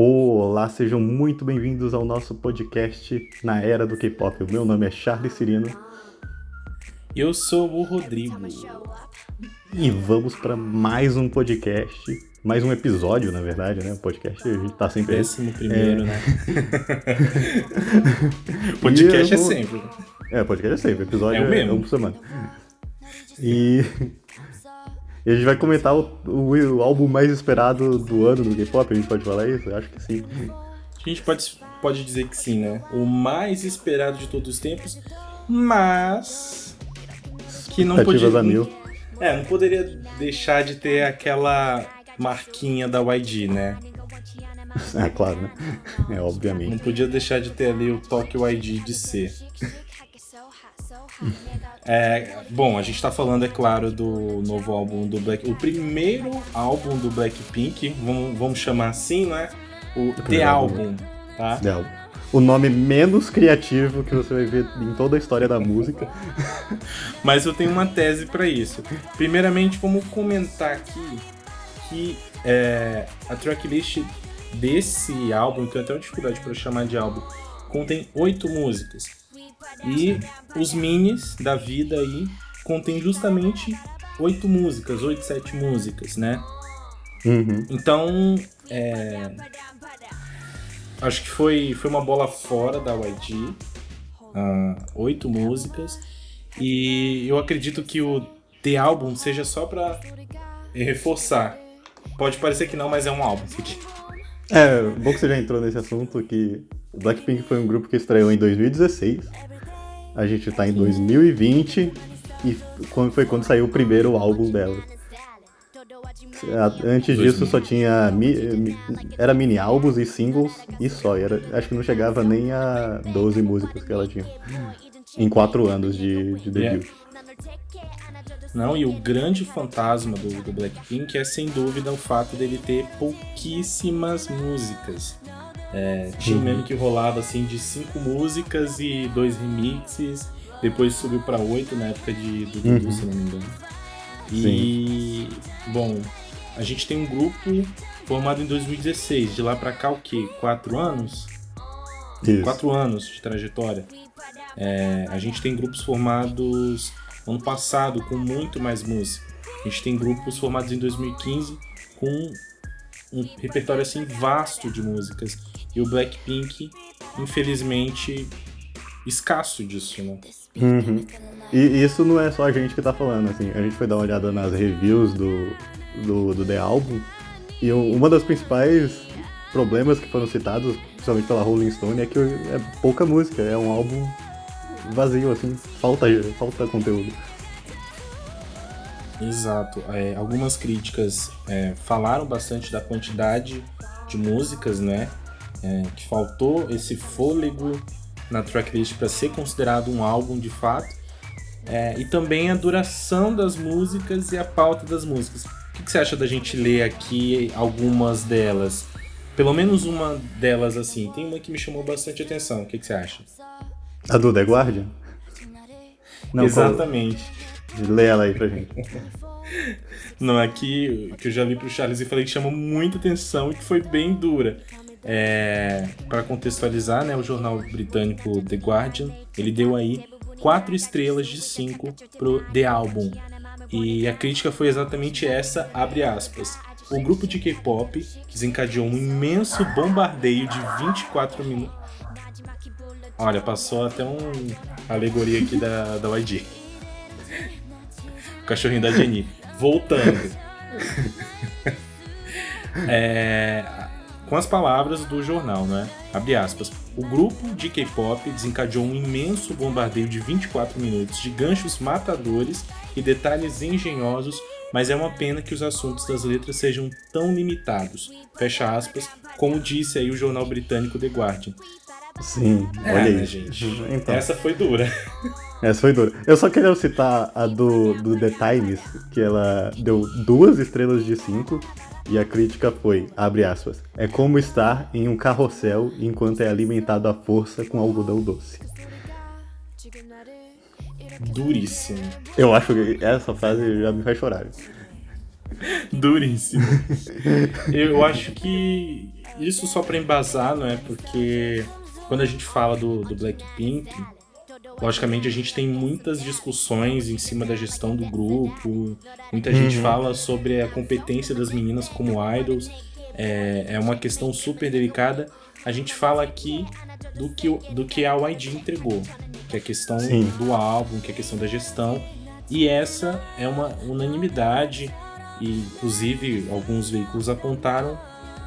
Olá, sejam muito bem-vindos ao nosso podcast Na Era do K-Pop. O meu nome é Charles Cirino. Eu sou o Rodrigo. E vamos para mais um podcast, mais um episódio, na verdade, né? O podcast a gente tá sempre. Décimo primeiro, é... né? podcast é sempre. É, podcast é sempre. Episódio é, o mesmo. é um por semana. E e a gente vai comentar o, o, o, álbum mais esperado do ano do K-pop, a gente pode falar isso? Eu acho que sim. A gente pode, pode dizer que sim, né? O mais esperado de todos os tempos, mas que não podia. Mil. É, não poderia deixar de ter aquela marquinha da YG, né? É, claro, né? É, obviamente. Não podia deixar de ter ali o toque YG de ser. É, bom, a gente tá falando, é claro, do novo álbum do Black. O primeiro álbum do Blackpink, vamos, vamos chamar assim, né? O, o The Album, tá? The Album. O nome menos criativo que você vai ver em toda a história da música. Mas eu tenho uma tese para isso. Primeiramente, vamos comentar aqui que é, a tracklist desse álbum, que eu tenho dificuldade para chamar de álbum, contém oito músicas. E os minis da vida aí contém justamente oito músicas, oito, sete músicas, né? Uhum. Então, é... acho que foi, foi uma bola fora da YG. Uh, oito músicas. E eu acredito que o The Album seja só pra reforçar. Pode parecer que não, mas é um álbum isso aqui. É, bom que você já entrou nesse assunto que o Blackpink foi um grupo que estreou em 2016 a gente tá em 2020 e foi quando saiu o primeiro álbum dela. Antes disso só tinha. Era mini álbuns e singles e só. Era, acho que não chegava nem a 12 músicas que ela tinha. Em 4 anos de, de debut. Yeah. Não, e o grande fantasma do, do Blackpink é sem dúvida o fato dele ter pouquíssimas músicas. É, tinha um meme que rolava assim de cinco músicas e dois remixes. Depois subiu para oito na época de, do Dudu, uhum. se não me engano. E, Sim. bom, a gente tem um grupo formado em 2016. De lá para cá, o quê? Quatro anos? Isso. Quatro anos de trajetória. É, a gente tem grupos formados ano passado com muito mais música. A gente tem grupos formados em 2015 com um repertório assim vasto de músicas. E o Blackpink, infelizmente, escasso disso, né? Uhum. E isso não é só a gente que tá falando, assim. A gente foi dar uma olhada nas reviews do, do, do The Album. E uma das principais problemas que foram citados, principalmente pela Rolling Stone, é que é pouca música. É um álbum vazio, assim. Falta, falta conteúdo. Exato. É, algumas críticas é, falaram bastante da quantidade de músicas, né? É, que faltou esse fôlego na tracklist para ser considerado um álbum de fato. É, e também a duração das músicas e a pauta das músicas. O que, que, você acha da gente ler aqui algumas delas? Pelo menos uma delas assim. Tem uma que me chamou bastante atenção. O que, que você acha? A do The Guardian? Não, Exatamente. Qual... Lê ela aí pra gente. Não, aqui que eu já li pro Charles e falei que chamou muita atenção e que foi bem dura. É, para contextualizar, né, o jornal britânico The Guardian, ele deu aí quatro estrelas de cinco pro The Album. E a crítica foi exatamente essa, abre aspas. O grupo de K-pop desencadeou um imenso bombardeio de 24 minutos. Olha, passou até um alegoria aqui da, da YG. O cachorrinho da Jenny. Voltando. é, com as palavras do jornal, né? Abre aspas. O grupo de K-pop desencadeou um imenso bombardeio de 24 minutos de ganchos matadores e detalhes engenhosos, mas é uma pena que os assuntos das letras sejam tão limitados. Fecha aspas, como disse aí o jornal britânico The Guardian. Sim, é, olha né, aí. gente. Então. Essa foi dura. Essa foi dura. Eu só queria citar a do, do The Times, que ela deu duas estrelas de cinco e a crítica foi, abre aspas, é como estar em um carrossel enquanto é alimentado à força com algodão doce. Duríssimo. Eu acho que essa frase já me faz chorar. Duríssimo. Eu acho que isso só para embasar, não é? Porque quando a gente fala do, do Blackpink, logicamente a gente tem muitas discussões em cima da gestão do grupo, muita uhum. gente fala sobre a competência das meninas como idols, é, é uma questão super delicada. A gente fala aqui do que, do que a YG entregou, que é a questão Sim. do álbum, que é a questão da gestão. E essa é uma unanimidade, e inclusive alguns veículos apontaram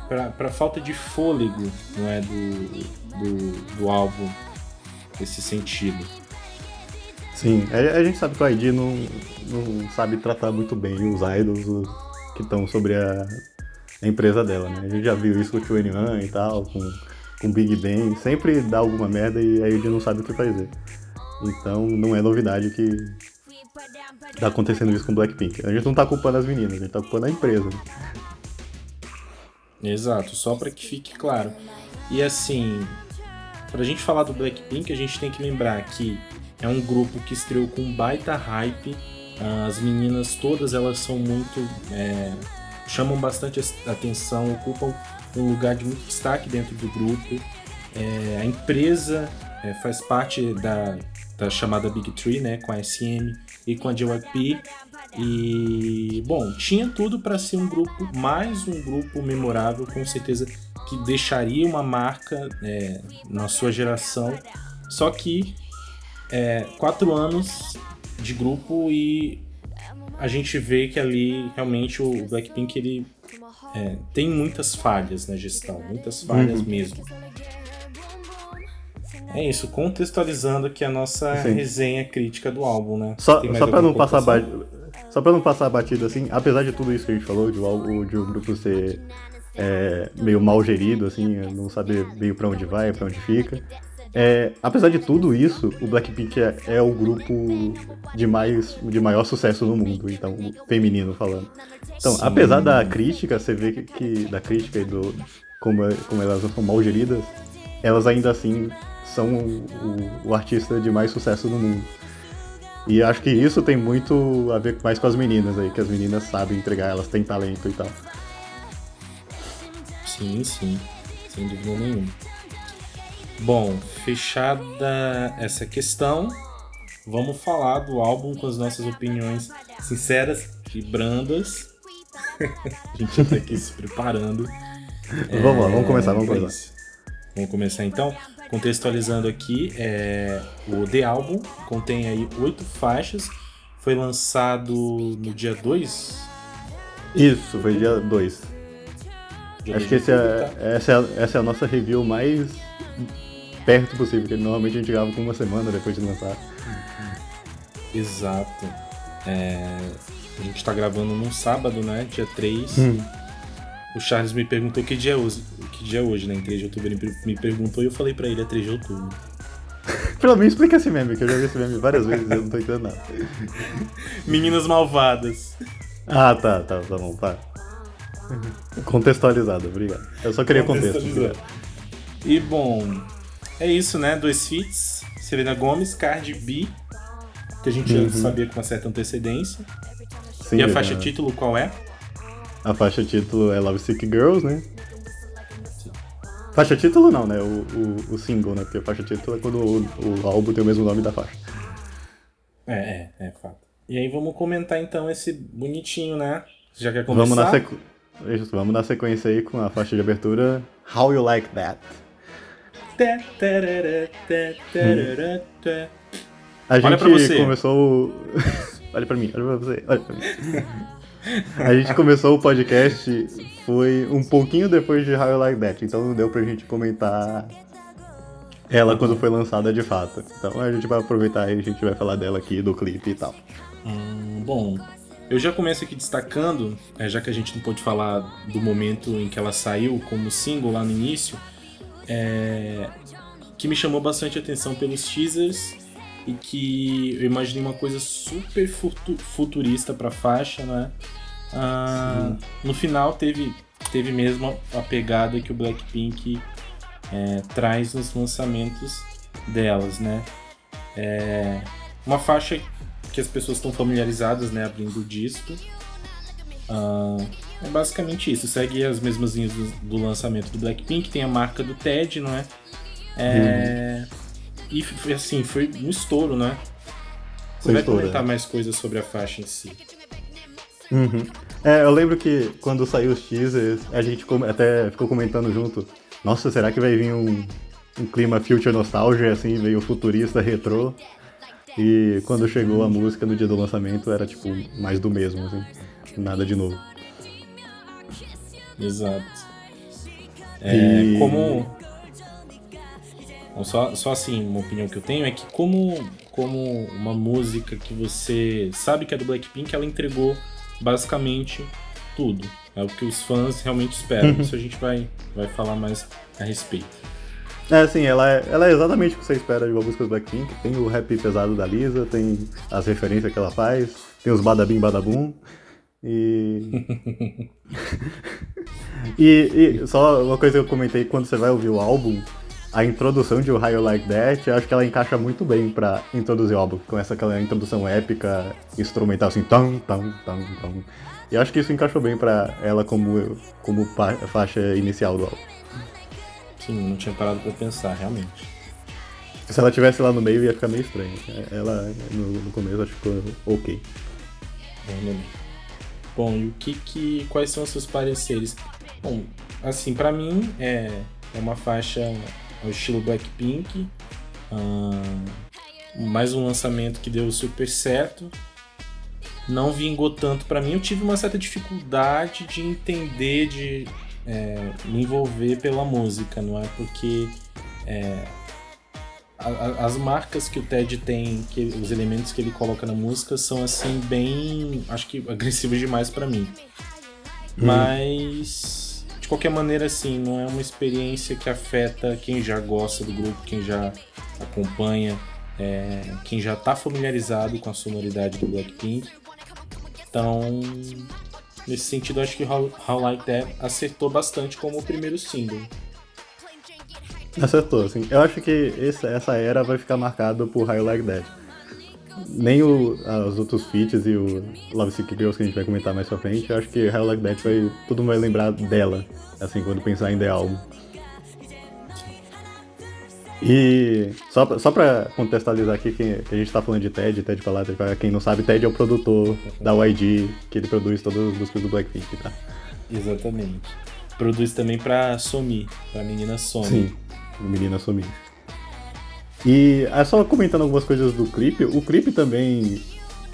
para falta de fôlego não é, do, do, do álbum nesse sentido. Sim, a, gente sabe que o ID não, não sabe tratar muito bem os idols que estão sobre a, a, empresa dela, né? A gente já viu isso com o 21 e tal, com com Big Bang, sempre dá alguma merda e aí ele não sabe o que fazer. Então não é novidade que tá acontecendo isso com Blackpink. A gente não tá culpando as meninas, a gente tá culpando a empresa. Exato, só para que fique claro. E assim, pra gente falar do Blackpink, a gente tem que lembrar que é um grupo que estreou com baita hype. As meninas todas elas são muito. É, chamam bastante atenção, ocupam um lugar de muito destaque dentro do grupo. É, a empresa é, faz parte da, da chamada Big Tree, né, com a SM e com a JYP. E, bom, tinha tudo para ser um grupo, mais um grupo memorável, com certeza que deixaria uma marca é, na sua geração. Só que é, quatro anos de grupo e a gente vê que ali realmente o Blackpink ele é, tem muitas falhas na gestão, muitas falhas uhum. mesmo. É isso, contextualizando aqui a nossa Sim. resenha crítica do álbum, né? Só, só para não passar só para não passar batido assim, apesar de tudo isso que a gente falou, de, o, de o grupo ser é, meio mal gerido, assim, não saber meio para onde vai, para onde fica. É, apesar de tudo isso, o Blackpink é, é, o grupo de, mais, de maior sucesso no mundo, então, feminino falando. Então, Sim. apesar da crítica, você vê que, que da crítica e do como, como elas são mal geridas, elas ainda assim são o, o, o artista de mais sucesso no mundo. E acho que isso tem muito a ver mais com as meninas aí, que as meninas sabem entregar, elas têm talento e tal. Sim, sim, sem dúvida nenhuma. Bom, fechada essa questão, vamos falar do álbum com as nossas opiniões sinceras e brandas. a gente tá aqui se preparando. Vamos lá, vamos começar, vamos começar. Vamos começar então. Contextualizando aqui, é, o The Album contém aí oito faixas. Foi lançado no dia 2? Isso, foi dia 2. Acho que esse é, tá? essa, é, essa é a nossa review mais perto possível, porque normalmente a gente grava com uma semana depois de lançar. Exato. É, a gente tá gravando num sábado, né? Dia 3. Hum. O Charles me perguntou que dia é hoje, que dia é hoje, né? Em 3 de outubro. Ele me perguntou e eu falei pra ele, é 3 de outubro. Pelo menos explica esse meme, que eu já vi esse meme várias vezes e eu não tô entendendo nada. Meninas malvadas. Ah, tá, tá, tá bom, tá. Contextualizado, obrigado. Eu só queria contexto. E bom, é isso, né? Dois feats. Selena Gomes, Cardi B, que a gente uhum. já sabia com uma certa antecedência. Sim, e a faixa título qual é? A faixa título é Love Sick Girls, né? Sim. Faixa título não, né? O, o, o, single, né? Porque a faixa título é quando o, o álbum tem o mesmo nome da faixa. É, é, é fato. E aí vamos comentar então esse bonitinho, né? Já quer começar? Vamos na, sequ... vamos na sequência aí com a faixa de abertura How You Like That. A gente olha pra você. começou. olha pra mim, olha pra você, olha pra mim. A gente começou o podcast foi um pouquinho depois de How You Like That, então não deu pra gente comentar ela quando foi lançada de fato. Então a gente vai aproveitar e a gente vai falar dela aqui, do clipe e tal. Hum, bom, eu já começo aqui destacando, é, já que a gente não pôde falar do momento em que ela saiu como single lá no início, é, que me chamou bastante atenção pelos teasers e que eu imaginei uma coisa super futurista para a faixa, né? Ah, no final teve, teve mesmo a pegada que o Blackpink é, traz nos lançamentos delas, né? É uma faixa que as pessoas estão familiarizadas, né? Abrindo o disco. Ah, é basicamente isso. Segue as mesmas linhas do, do lançamento do Blackpink, tem a marca do TED, não é? é... Uhum. E foi assim, foi um estouro, né? Você foi vai estouro, comentar é. mais coisas sobre a faixa em si. Uhum. É, eu lembro que quando saiu os teasers, a gente até ficou comentando junto. Nossa, será que vai vir um, um clima future nostalgia, assim, meio futurista, retrô? E quando chegou a música no dia do lançamento, era tipo mais do mesmo, assim. Nada de novo. Exato. É, e... Como. Só, só assim, uma opinião que eu tenho é que como, como uma música que você sabe que é do Blackpink, ela entregou basicamente tudo. É o que os fãs realmente esperam. Uhum. Isso a gente vai, vai falar mais a respeito. É, sim, ela é, ela é exatamente o que você espera de uma música do Blackpink. Tem o rap pesado da Lisa, tem as referências que ela faz, tem os badabim badabum. E... e, e só uma coisa que eu comentei quando você vai ouvir o álbum, a introdução de O High Like That, eu acho que ela encaixa muito bem pra introduzir o álbum. Com essa aquela introdução épica, instrumental assim, tam, tam, tam, tam. E eu acho que isso encaixou bem pra ela como, como faixa inicial do álbum. Sim, não tinha parado pra pensar, realmente. Se ela tivesse lá no meio ia ficar meio estranho. Ela no, no começo acho que ficou ok. Bom, Bom, e o que que. Quais são os seus pareceres? Bom, assim, para mim é, é uma faixa ao estilo Blackpink. mais um lançamento que deu super certo. Não vingou tanto para mim. Eu tive uma certa dificuldade de entender, de é, me envolver pela música, não é? Porque é, a, as marcas que o Ted tem, que, os elementos que ele coloca na música são assim bem, acho que agressivos demais para mim. Hum. Mas de qualquer maneira assim, não é uma experiência que afeta quem já gosta do grupo, quem já acompanha, é, quem já tá familiarizado com a sonoridade do Blackpink. Então, nesse sentido, acho que How, How Like That acertou bastante como o primeiro single. Acertou, assim. Eu acho que esse, essa era vai ficar marcada por High Like That. Nem o, os outros feats e o Love Sick Girls que a gente vai comentar mais pra frente, eu acho que High Like That vai. Todo mundo vai lembrar dela, assim, quando pensar em The Album. E só, pra, só pra contextualizar aqui que, a gente tá falando de Ted, Ted Palata, quem não sabe, Ted é o produtor da YG, que ele produz todas as músicas do Blackpink, tá? Exatamente. Produz também pra Somi, pra menina Somi. Sim menina sumir. E é só comentando algumas coisas do clipe, o clipe também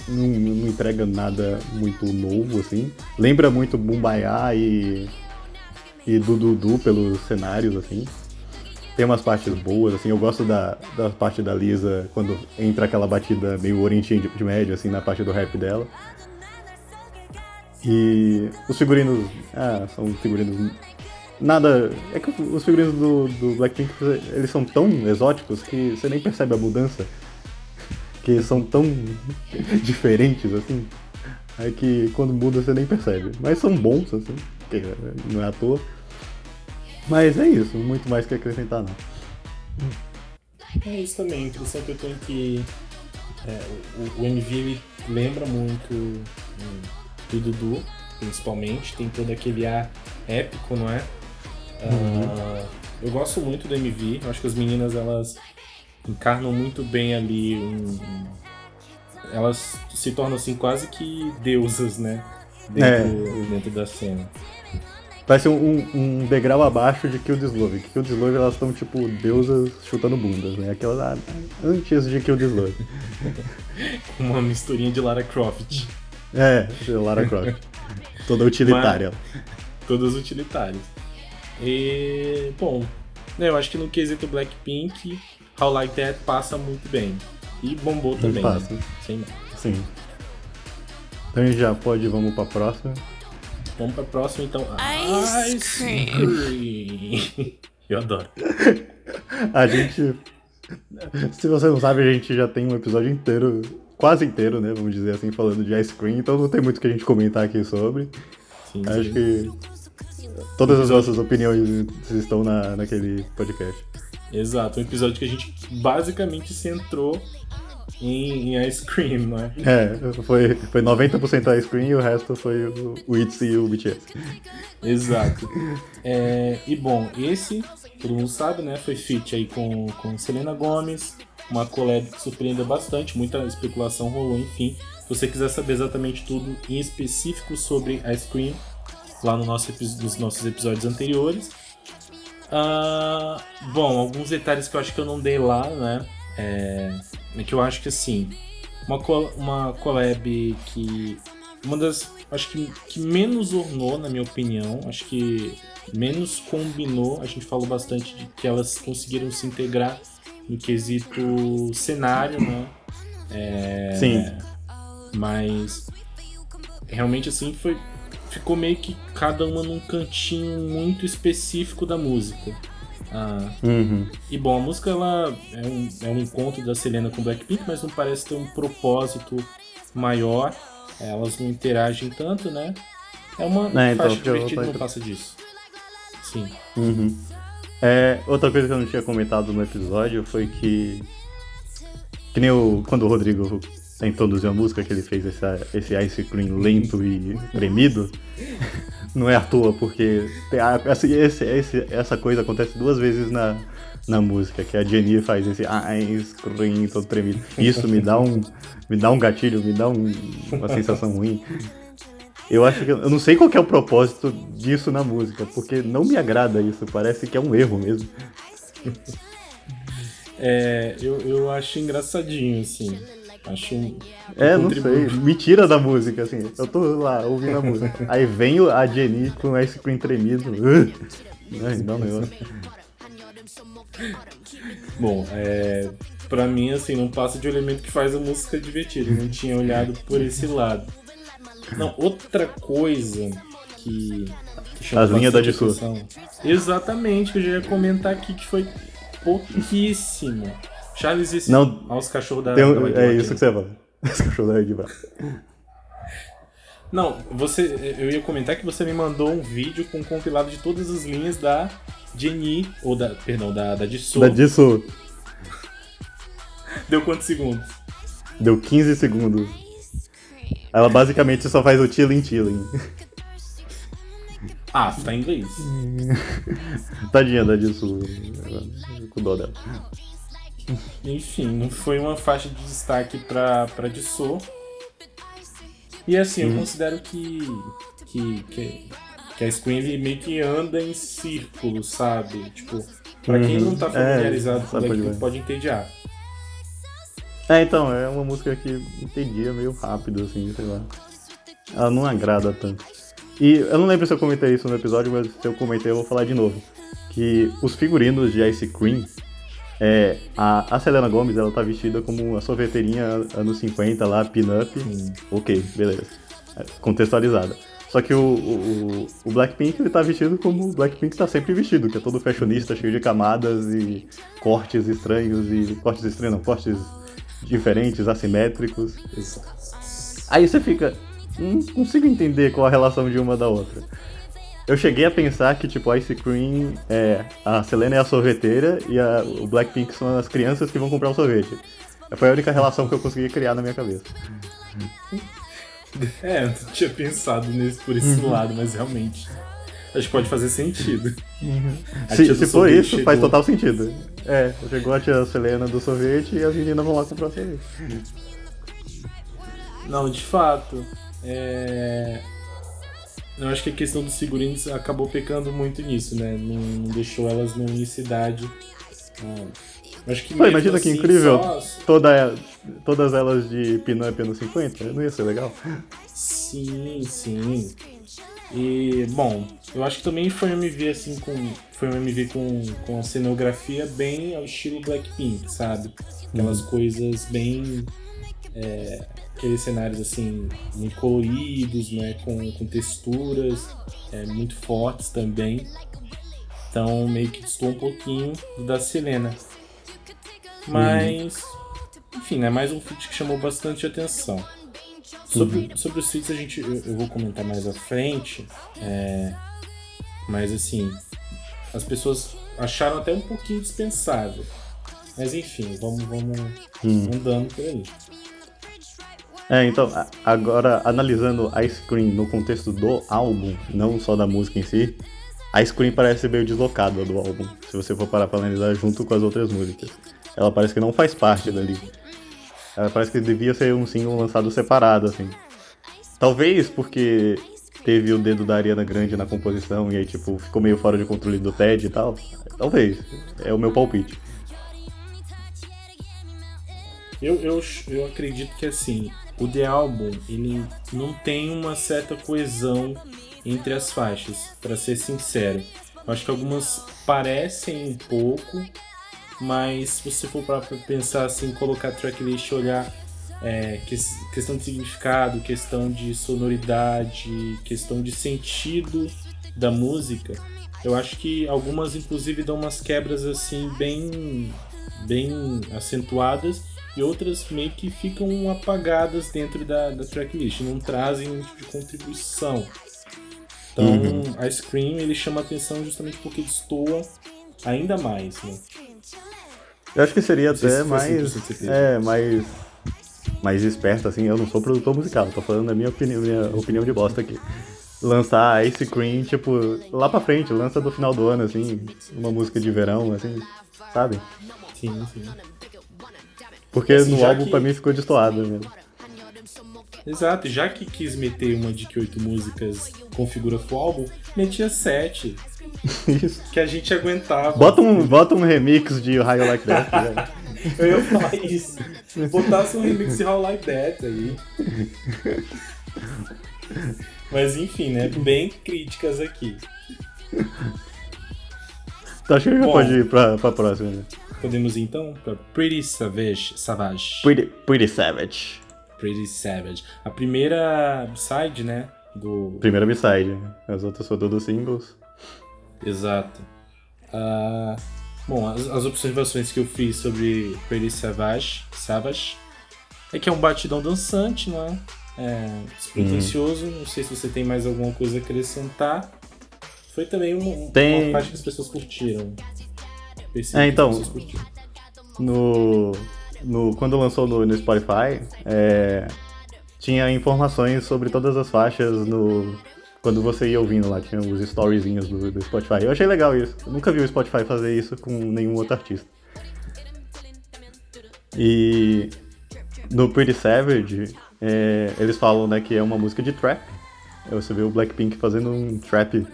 não, não entrega nada muito novo, assim. Lembra muito Bumbaiá e, e Dudu pelos cenários, assim. Tem umas partes boas, assim, eu gosto da, da parte da Lisa quando entra aquela batida meio Oriente de Médio, assim, na parte do rap dela. E os figurinos, ah, são figurinos nada. É que os figurinos do, do Blackpink eles são tão exóticos que você nem percebe a mudança. Que são tão diferentes assim. É que quando muda você nem percebe. Mas são bons, assim, não é à toa. Mas é isso, muito mais que acrescentar não. É isso também, a impressão que eu tenho que é, o, o MV lembra muito hum, do Dudu, principalmente, tem todo aquele ar épico, não é? Uhum. Uh, eu gosto muito do MV, acho que as meninas elas encarnam muito bem ali um, elas se tornam assim quase que deusas, né? Dentro, é. dentro da cena. Parece um, um, degrau abaixo de Kill This Love. Kill This Love elas estão tipo deusas chutando bundas, né? Aquelas ah, antes de Kill This Love. Uma misturinha de Lara Croft. É, Lara Croft. Toda utilitária. Mas, todas utilitárias. E, bom, né, eu acho que no quesito Blackpink, How Like That passa muito bem. E bombou também. Passa. Né? Sim. Sim. Então a gente já pode, vamos pra próxima. Vamos pra próxima então. Ice, Ice cream. cream. Eu adoro. a gente. Se você não sabe, a gente já tem um episódio inteiro, quase inteiro, né? Vamos dizer assim, falando de ice cream, então não tem muito que a gente comentar aqui sobre. Sim, Acho sim. que Todas as nossas opiniões estão na, naquele podcast. Exato, um episódio que a gente basicamente centrou em, em Ice Cream, não é? É, foi, foi 90% Ice Cream e o resto foi o, o ITZY e o BTS. Exato. É, e bom, esse, todo mundo sabe, né? Foi feat aí com, com Selena Gomez, uma collab que surpreendeu bastante, muita especulação rolou, enfim. Se você quiser saber exatamente tudo em específico sobre Ice Cream, lá no nosso, nos nossos episódios anteriores. Uh, bom, alguns detalhes que eu acho que eu não dei lá, né? É, é que eu acho que assim, uma, uma collab que. Uma das. Acho que, que menos ornou, na minha opinião. Acho que menos combinou. A gente falou bastante de que elas conseguiram se integrar no quesito cenário, né? É, Sim. Mas realmente assim foi ficou meio que cada uma num cantinho muito específico da música. Ah, uhum. E bom, a música ela é um, é um encontro da Selena com Blackpink, mas não parece ter um propósito maior. Elas não interagem tanto, né? É uma é, então, faixa divertida, não passa disso. Sim. Uhum. É, outra coisa que eu não tinha comentado no episódio foi que. Que nem o, quando o Rodrigo introduziu a música, que ele fez esse, esse ice cream lento e tremido, não é à toa, porque esse, esse, essa coisa acontece duas vezes na, na música, que a Jenny faz esse ice cream todo tremido. Isso me dá um, me dá um gatilho, me dá um, uma sensação ruim. Eu acho que. Eu não sei qual é o propósito disso na música, porque não me agrada isso, parece que é um erro mesmo. É, eu, eu acho engraçadinho, assim. Acho um. É, não sei. Me tira da música, assim. Eu tô lá ouvindo a música. Aí vem a Jenny com Ice Cream tremido. Ai, dá um negócio. Bom, é. Pra mim, assim, não passa de um elemento que faz a música divertida. Eu não tinha olhado por esse lado. Não, outra coisa que. que As linhas da Dissu. Exatamente, que eu já ia comentar aqui, que foi pouquíssimo. Charles e não, aos cachorros da, um, da É isso que você fala. Os cachorros da Red Não, você, eu ia comentar que você me mandou um vídeo com um compilado de todas as linhas da Jenny, ou da, perdão, da, da Jisoo. Da Jisoo. Deu quantos segundos? Deu 15 segundos. Ela basicamente só faz o chilling chilling. Ah, tá em inglês. Tadinha da Jisoo. Com dó dela. Enfim, não foi uma faixa de destaque pra, pra Dissou. E assim, eu uhum. considero que, que, que, que a Scream meio que anda em círculos, sabe? Tipo, pra quem não tá uhum. familiarizado é, com Blackpink pode entender. É, então, é uma música que entendia meio rápido, assim, sei lá. Ela não agrada tanto. E eu não lembro se eu comentei isso no episódio, mas se eu comentei eu vou falar de novo. Que os figurinos de Ice Cream é, a, a Selena Gomes, ela tá vestida como uma sorveteirinha anos 50 lá, pin-up. Ok, beleza. É, contextualizada. Só que o, o, o, Blackpink ele tá vestido como o Blackpink tá sempre vestido, que é todo fashionista, cheio de camadas e cortes estranhos e. Cortes estranhos, não, cortes diferentes, assimétricos. Aí você fica. Não consigo entender qual a relação de uma da outra. Eu cheguei a pensar que, tipo, Ice Cream é. A Selena é a sorveteira e a, o Blackpink são as crianças que vão comprar o sorvete. Foi a única relação que eu consegui criar na minha cabeça. É, eu não tinha pensado nesse, por esse uhum. lado, mas realmente. Acho que pode fazer sentido. Uhum. Se, se for isso, chegou... faz total sentido. É, chegou a tia Selena do sorvete e as meninas vão lá comprar sorvete. Não, de fato. É... Eu acho que a questão dos figurinos acabou pecando muito nisso, né? Não, não deixou elas na unicidade. Ah, acho que Pô, imagina assim, que incrível só... Toda, todas elas de pin-up anos 50, não ia ser legal? Sim, sim. E, bom, eu acho que também foi um MV assim com. Foi um MV com, com a cenografia bem ao estilo Blackpink, sabe? Aquelas hum. coisas bem. É, aqueles cenários assim muito coloridos, né, com, com texturas é, muito fortes também. Então meio que distou um pouquinho do da Selena. Mas, enfim, é mais um feat que chamou bastante atenção. Sobre, uhum. sobre os feats a gente, eu, eu, vou comentar mais à frente, é, mas assim, as pessoas acharam até um pouquinho dispensável. Mas enfim, vamos, vamos hum. andando por aí. É, então, agora analisando a Scream no contexto do álbum, não só da música em si, a Scream parece meio deslocada do álbum, se você for parar pra analisar junto com as outras músicas. Ela parece que não faz parte dali. Ela parece que devia ser um single lançado separado, assim. Talvez porque teve o dedo da Ariana Grande na composição e aí, tipo, ficou meio fora de controle do Ted e tal. Talvez. É o meu palpite. Eu, eu, eu acredito que assim, o The Album ele não tem uma certa coesão entre as faixas, para ser sincero. Eu acho que algumas parecem um pouco, mas se você for para pensar assim, colocar tracklist e olhar é, que, questão de significado, questão de sonoridade, questão de sentido da música, eu acho que algumas inclusive dão umas quebras assim bem bem acentuadas e outras meio que ficam apagadas dentro da, da tracklist, não trazem um tipo de contribuição. Então, uhum. a Scream ele chama atenção justamente porque destoa ainda mais, né? Eu acho que seria até se mais, é, mais, mais esperto, assim. Eu não sou produtor musical, tô falando da minha opinião, minha opinião de bosta aqui. Lançar Ice Cream, tipo, lá pra frente, lança do final do ano, assim, uma música de verão, assim, sabe? Sim, sim. Porque assim, no álbum que... pra mim ficou destoado mesmo. Exato, já que quis meter uma de que oito músicas configura full álbum, metia sete. Isso. Que a gente aguentava. Bota um, bota um remix de You Like That. Né? Eu ia falar isso. Botasse um remix de How Like That aí. Mas enfim, né? Bem críticas aqui. Tá, acho que a gente pode ir pra, pra próxima, né? Podemos ir então pra Pretty Savage. Savage. Pretty, pretty Savage. Pretty Savage. A primeira side, né? Do... Primeira B-side. As outras foram todas singles. Exato. Uh, bom, as, as, observações que eu fiz sobre Pretty Savage, Savage é que é um batidão dançante, não é? É despretensioso. Uhum. Não sei se você tem mais alguma coisa a acrescentar. Foi também uma, tem... uma parte que as pessoas curtiram. É, então. No, no, quando lançou no, no Spotify, é, tinha informações sobre todas as faixas no. Quando você ia ouvindo lá, tinha os storyzinhos do, do Spotify. Eu achei legal isso. Eu nunca vi o Spotify fazer isso com nenhum outro artista. E no Pretty Savage, é, eles falam né, que é uma música de trap. Você vê o Blackpink fazendo um trap.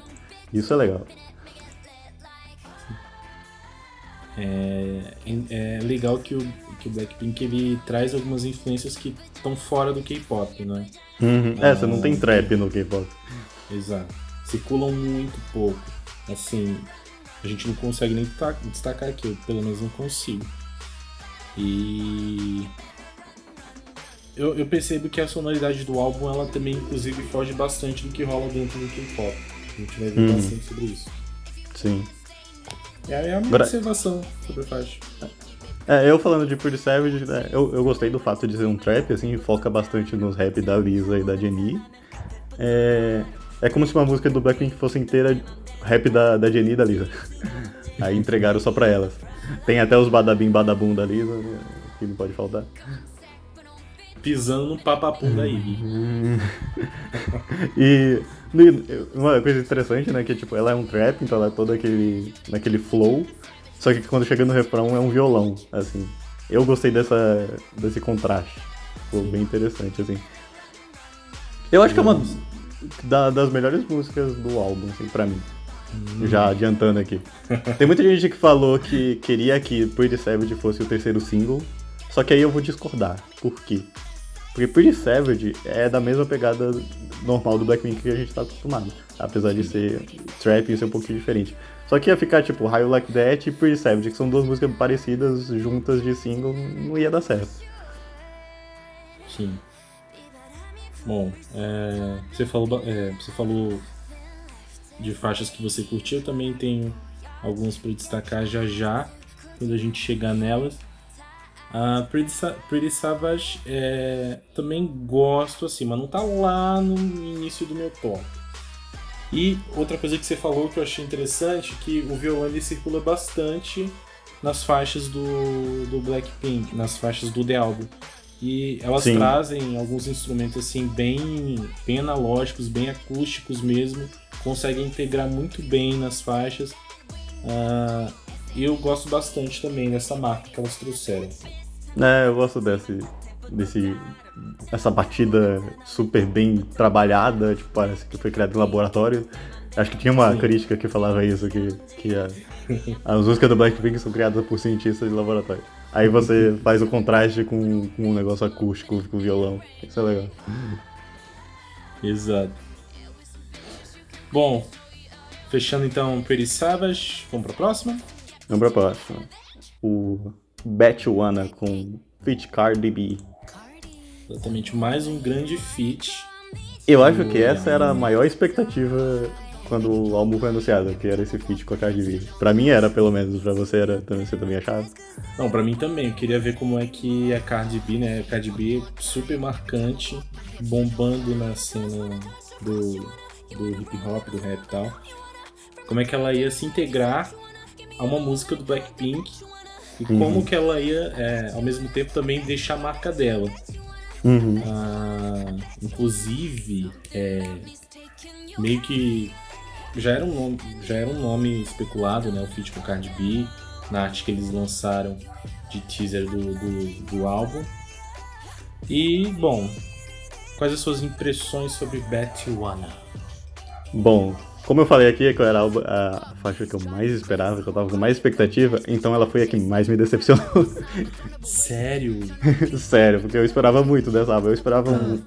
Isso é legal. É, é legal que o, que o Blackpink ele traz algumas influências que estão fora do K-pop, né? Uhum. É, você não tem trap no K-pop. Exato. Circulam muito pouco. Assim, a gente não consegue nem destacar aqui, eu pelo menos não consigo. E eu, eu, percebo que a sonoridade do álbum ela também inclusive foge bastante do que rola dentro do K-pop. A gente vai ver uhum. bastante sobre isso. Sim. É a minha Agora... observação sobre faixa. É, eu falando de Pretty Savage, né, eu, eu gostei do fato de ser um trap, assim, foca bastante nos rap da Lisa e da Jenny. É, é como se uma música do Blackpink fosse inteira rap da, da Jenny e da Lisa. Aí entregaram só pra elas. Tem até os badabim badabum da Lisa, né, que não pode faltar. Pisando no papapum da Iggy. e uma coisa interessante, né, que tipo, ela é um trap, então ela é todo aquele, naquele flow, só que quando chega no refrão é um violão, assim. Eu gostei dessa, desse contraste, ficou bem interessante, assim. Eu acho que é uma da, das melhores músicas do álbum, assim, pra mim. Hum. Já adiantando aqui. Tem muita gente que falou que queria que Pretty Savage fosse o terceiro single, só que aí eu vou discordar. Por quê? Porque Pretty Savage é da mesma pegada normal do Blackpink que a gente tá acostumado. Apesar de ser trap e ser um pouquinho diferente. Só que ia ficar tipo You Like That e Pretty Savage, que são duas músicas parecidas juntas de single, não ia dar certo. Sim. Bom, é, você, falou, é, você falou de faixas que você curtiu, eu também tenho algumas para destacar já já, quando a gente chegar nelas. A Pretty, Sa Pretty Savage é, também gosto, assim, mas não tá lá no início do meu top. E outra coisa que você falou que eu achei interessante, que o violão ele circula bastante nas faixas do, do Blackpink, nas faixas do The Album. E elas Sim. trazem alguns instrumentos assim bem, bem analógicos, bem acústicos mesmo, conseguem integrar muito bem nas faixas. E eu gosto bastante também dessa marca que elas trouxeram. É, eu gosto desse, desse, essa batida super bem trabalhada, tipo, parece que foi criada em laboratório. Acho que tinha uma Sim. crítica que falava isso, que, que a- as músicas do Blackpink são criadas por cientistas de laboratório. Aí você faz o contraste com, com um negócio acústico, com violão. Isso é legal. Exato. Bom, fechando então Savage, vamos pra próxima? Vamos pra próxima. O Batwana com Fit Cardi B. Exatamente, mais um grande feat. Eu acho que essa era a maior expectativa quando o álbum foi anunciado, que era esse feat com a Cardi B. Pra mim era, pelo menos. Pra você era, também, você também achava? Não, pra mim também. Eu queria ver como é que a Cardi B, né? A Cardi B é super marcante, bombando na cena do, do hip hop, do rap e tal. Como é que ela ia se integrar a uma música do Blackpink e Uhum. como que ela ia, é, ao mesmo tempo, também deixar a marca dela. Uhum. Ah, inclusive, é, meio que já era, um nome, já era um nome especulado, né? O feat com Cardi B, na arte que eles lançaram de teaser do, do, do álbum. E, bom, quais as suas impressões sobre Batwana? Bom, como eu falei aqui, que era a, faixa que eu mais esperava, que eu tava com mais expectativa, então ela foi a que mais me decepcionou. Sério? Sério, porque eu esperava muito dessa álbum. Eu esperava um.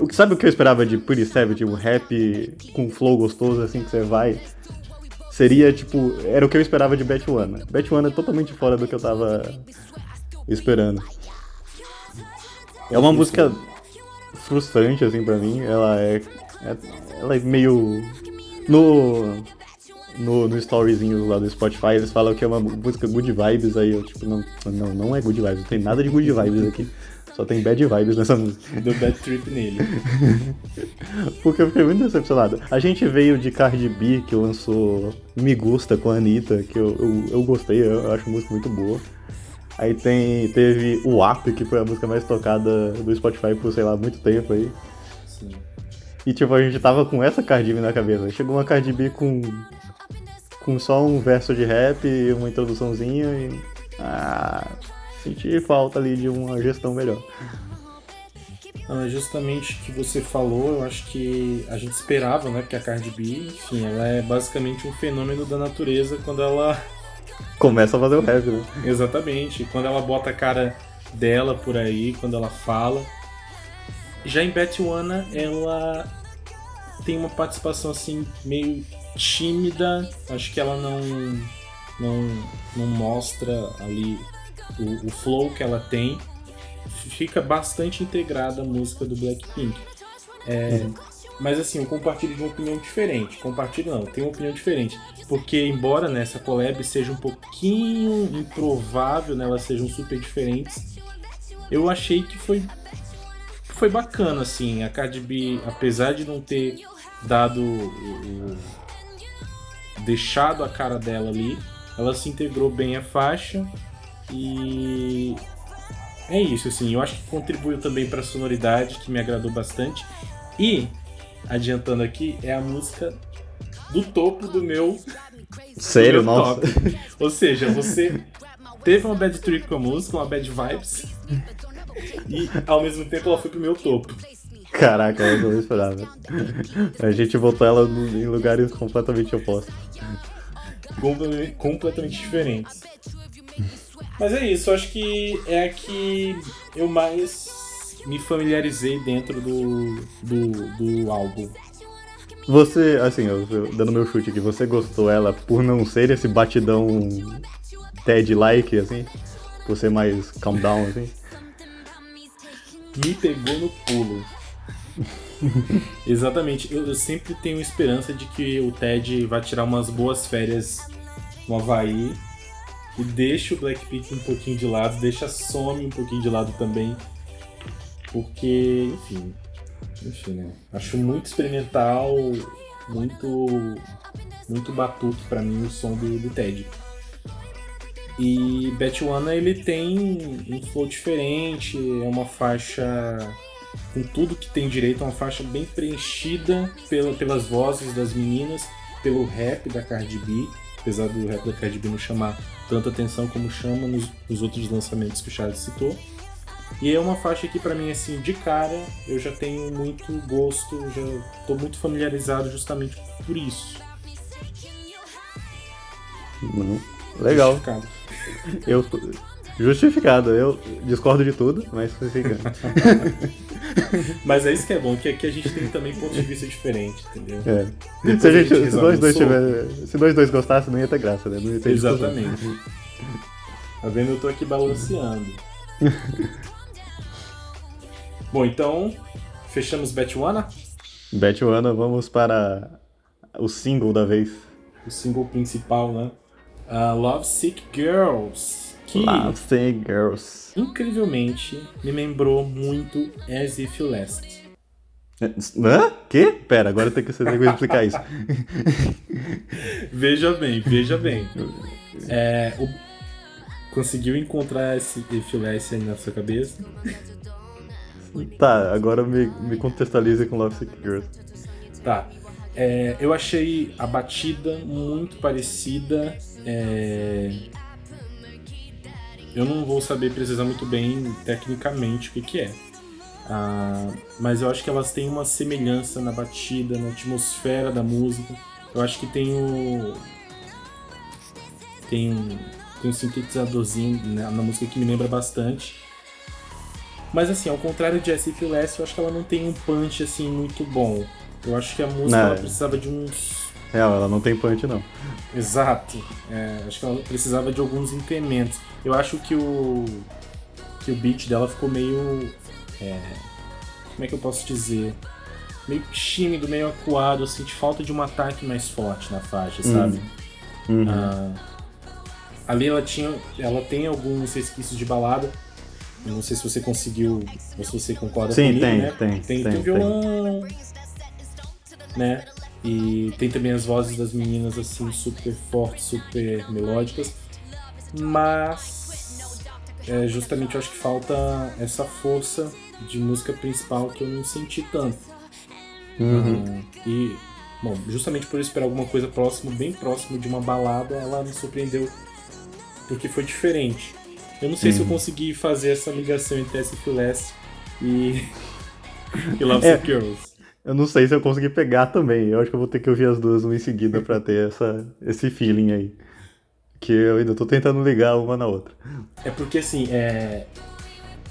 O que sabe o que eu esperava de Pretty Savage, um rap com flow gostoso assim que você vai? Seria tipo, era o que eu esperava de Batwana. Batwana é totalmente fora do que eu tava esperando. É uma música frustrante assim pra mim. Ela é, é- ela é meio no no, no storyzinho lá do Spotify, eles falam que é uma música good vibes, aí eu tipo, não, não, não é good vibes, não tem nada de good vibes aqui. Só tem bad vibes nessa música. Deu bad trip nele. Porque eu fiquei muito decepcionado. A gente veio de Cardi B, que lançou Me Gusta com a Anitta, que eu, eu, eu gostei, eu, acho a música muito boa. Aí tem, teve o App, que foi a música mais tocada do Spotify por, sei lá, muito tempo aí. E tipo, a gente tava com essa Cardi B na cabeça. Chegou uma Cardi B com, com só um verso de rap e uma introduçãozinha e. Ah, senti falta ali de uma gestão melhor. Não, é justamente o que você falou, eu acho que a gente esperava, né? Porque a Cardi B, enfim, ela é basicamente um fenômeno da natureza quando ela Começa a fazer o rap, né? Exatamente. Quando ela bota a cara dela por aí, quando ela fala. Já em Batwana, ela tem uma participação assim meio tímida. Acho que ela não não, não mostra ali o, o flow que ela tem. Fica bastante integrada a música do Blackpink. É, mas assim, eu compartilho de uma opinião diferente. Compartilho não, tenho uma opinião diferente. Porque embora nessa collab seja um pouquinho improvável, né, elas sejam super diferentes, eu achei que foi foi bacana assim. A Cardi B, apesar de não ter dado o- o- deixado a cara dela ali, ela se integrou bem à faixa e é isso assim. Eu acho que contribuiu também para a sonoridade que me agradou bastante e adiantando aqui é a música do topo do meu Sério, do meu nossa. top. Ou seja, você teve uma bad trip com a música, uma bad vibes, e ao mesmo tempo ela foi pro meu topo. Caraca, eu não esperava. A gente botou ela em lugares completamente opostos. Comple- completamente diferentes. Mas é isso, acho que é a que eu mais me familiarizei dentro do, do, do álbum. Você, assim, eu- dando meu chute aqui, você gostou ela por não ser esse batidão Ted-like, assim? Por ser mais calm down, assim? me pegou no pulo. Exatamente. Eu, eu sempre tenho esperança de que o Ted vai tirar umas boas férias no Havaí e deixa o Blackpink um pouquinho de lado, deixa a Some um pouquinho de lado também. Porque, enfim. Enfim, né? Acho muito experimental, muito. muito batuque pra mim o som do, do Ted. E Betwana ele tem um flow diferente, é uma faixa com tudo que tem direito, é uma faixa bem preenchida pela, pelas vozes das meninas, pelo rap da Cardi B, apesar do rap da Cardi B não chamar tanta atenção como chama nos, nos outros lançamentos que o Charles citou. E é uma faixa que para mim assim, de cara, eu já tenho muito gosto, já tô muito familiarizado justamente por isso. Uhum. Legal. Eu justificado. Eu discordo de tudo, mas justificado. mas é isso que é bom, que aqui a gente tem também pontos de vista diferentes, entendeu? É. Se, a gente, se nós dois tiver, se nós dois gostassem, não ia ter graça, né? Não ia ter Exatamente. Tá vendo? Eu tô aqui balanceando. Bom, então, fechamos Betwana? Betwana, vamos para o single da vez. O single principal, né? Uh, Love Sick Girls. Que, Love Sick Girls. Incrivelmente, me lembrou muito As If You Last. Hã? Que? Pera, agora tem que, você tem que explicar isso. veja bem, veja bem. É, o... Conseguiu encontrar esse If You Last aí na sua cabeça? Tá, agora me, me contextualize com Love Sick Girls. Tá. É, eu achei a batida muito parecida. É... Eu não vou saber precisar muito bem tecnicamente o que, que é. Ah, mas eu acho que elas têm uma semelhança na batida, na atmosfera da música. Eu acho que tem o. Tem um, tem um sintetizadorzinho na, na música que me lembra bastante. Mas assim, ao contrário de S.F. Less, eu acho que ela não tem um punch assim muito bom. Eu acho que a música ela precisava de uns. Real, ela não tem punch não. Exato. É, acho que ela precisava de alguns incrementos. Eu acho que o. que o beat dela ficou meio. É, como é que eu posso dizer? Meio tímido, meio acuado, assim, de falta de um ataque mais forte na faixa, sabe? Uhum. Ah, ali ela tinha. Ela tem alguns resquícios de balada, não sei se você conseguiu, ou se você concorda Sim, comigo, tem, né? Tem, tem, tem, tem violão, né? E tem também as vozes das meninas assim super fortes, super melódicas, mas é, justamente eu acho que falta essa força de música principal que eu não senti tanto. Uhum. Uh, e bom, justamente por esperar alguma coisa próximo, bem próximo de uma balada, ela me surpreendeu porque foi diferente. Eu não sei uhum. se eu consegui fazer essa ligação entre SF Last e, e Love é, Girls. Eu não sei se eu consegui pegar também. Eu acho que eu vou ter que ouvir as duas uma em seguida pra ter essa, esse feeling aí. Que eu ainda tô tentando ligar uma na outra. É porque assim, é...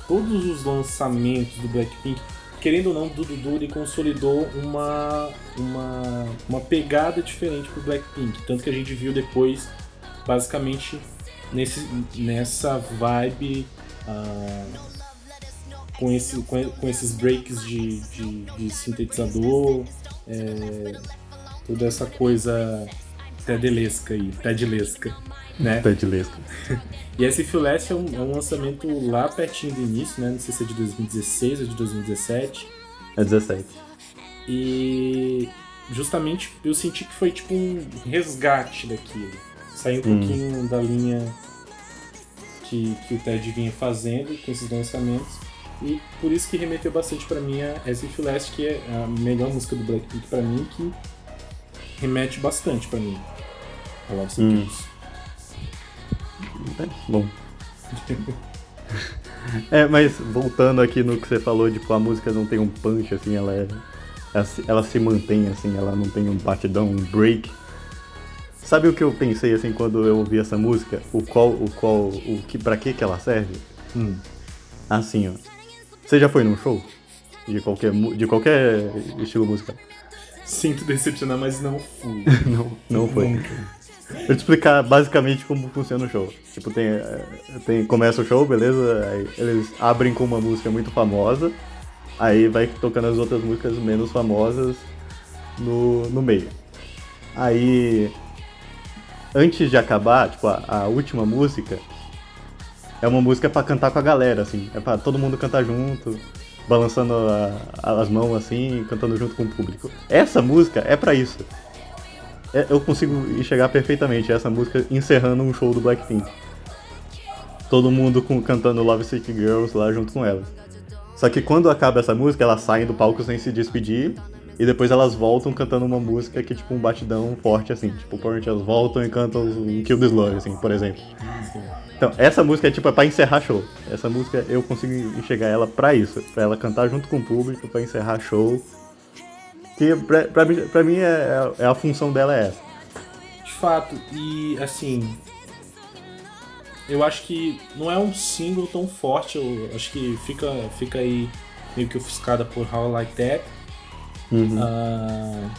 todos os lançamentos do Blackpink, querendo ou não, Dudu Duri consolidou uma, uma, uma pegada diferente pro Blackpink. Tanto que a gente viu depois, basicamente, nesse, nessa vibe uh, com, esse, com, com, esses breaks de, de, de sintetizador, é, toda essa coisa tedelesca aí, tedilesca, né? Tedilesca. e esse Last é um, é um lançamento lá pertinho do início, né? Não sei se é de 2016 ou de 2017. É 17. E justamente eu senti que foi tipo um resgate daquilo sair um hum. pouquinho da linha que, que o Ted vinha fazendo com esses lançamentos. E por isso que remeteu bastante para mim a If Last, que é a melhor música do Blackpink para mim, que remete bastante para mim. A Love hum. É, bom. é, mas voltando aqui no que você falou, tipo, a música não tem um punch, assim, ela é. Ela se, ela se mantém, assim, ela não tem um batidão, um break. Sabe o que eu pensei assim quando eu ouvi essa música? O qual, o qual, o que, para que que ela serve? Hum. Assim, ó. Você já foi num show de qualquer de qualquer estilo musical? Sinto decepcionar, mas não fui. não, não foi. Nunca. Vou te explicar basicamente como funciona o show. Tipo, tem, tem começa o show, beleza? Aí eles abrem com uma música muito famosa, aí vai tocando as outras músicas menos famosas no, no meio. Aí antes de acabar, tipo, a, a última música é uma música para cantar com a galera, assim. É para todo mundo cantar junto, balançando a, as mãos assim, cantando junto com o público. Essa música é para isso. É, eu consigo enxergar perfeitamente essa música encerrando um show do Blackpink. todo mundo com, cantando Love Sick Girls lá junto com elas. Só que quando acaba essa música, elas saem do palco sem se despedir. E depois elas voltam cantando uma música que é tipo um batidão forte, assim. Tipo, provavelmente elas voltam e cantam um Kill the Slug, assim, por exemplo. Então, essa música é tipo é pra encerrar show. Essa música eu consigo enxergar ela pra isso. Pra ela cantar junto com o público, pra encerrar show. Que pra, pra, mim- pra mim é, é a função dela é essa. De fato, e assim. Eu acho que não é um single tão forte, eu acho que fica, fica aí meio que ofuscada por How I Like That. Uhum. Ah,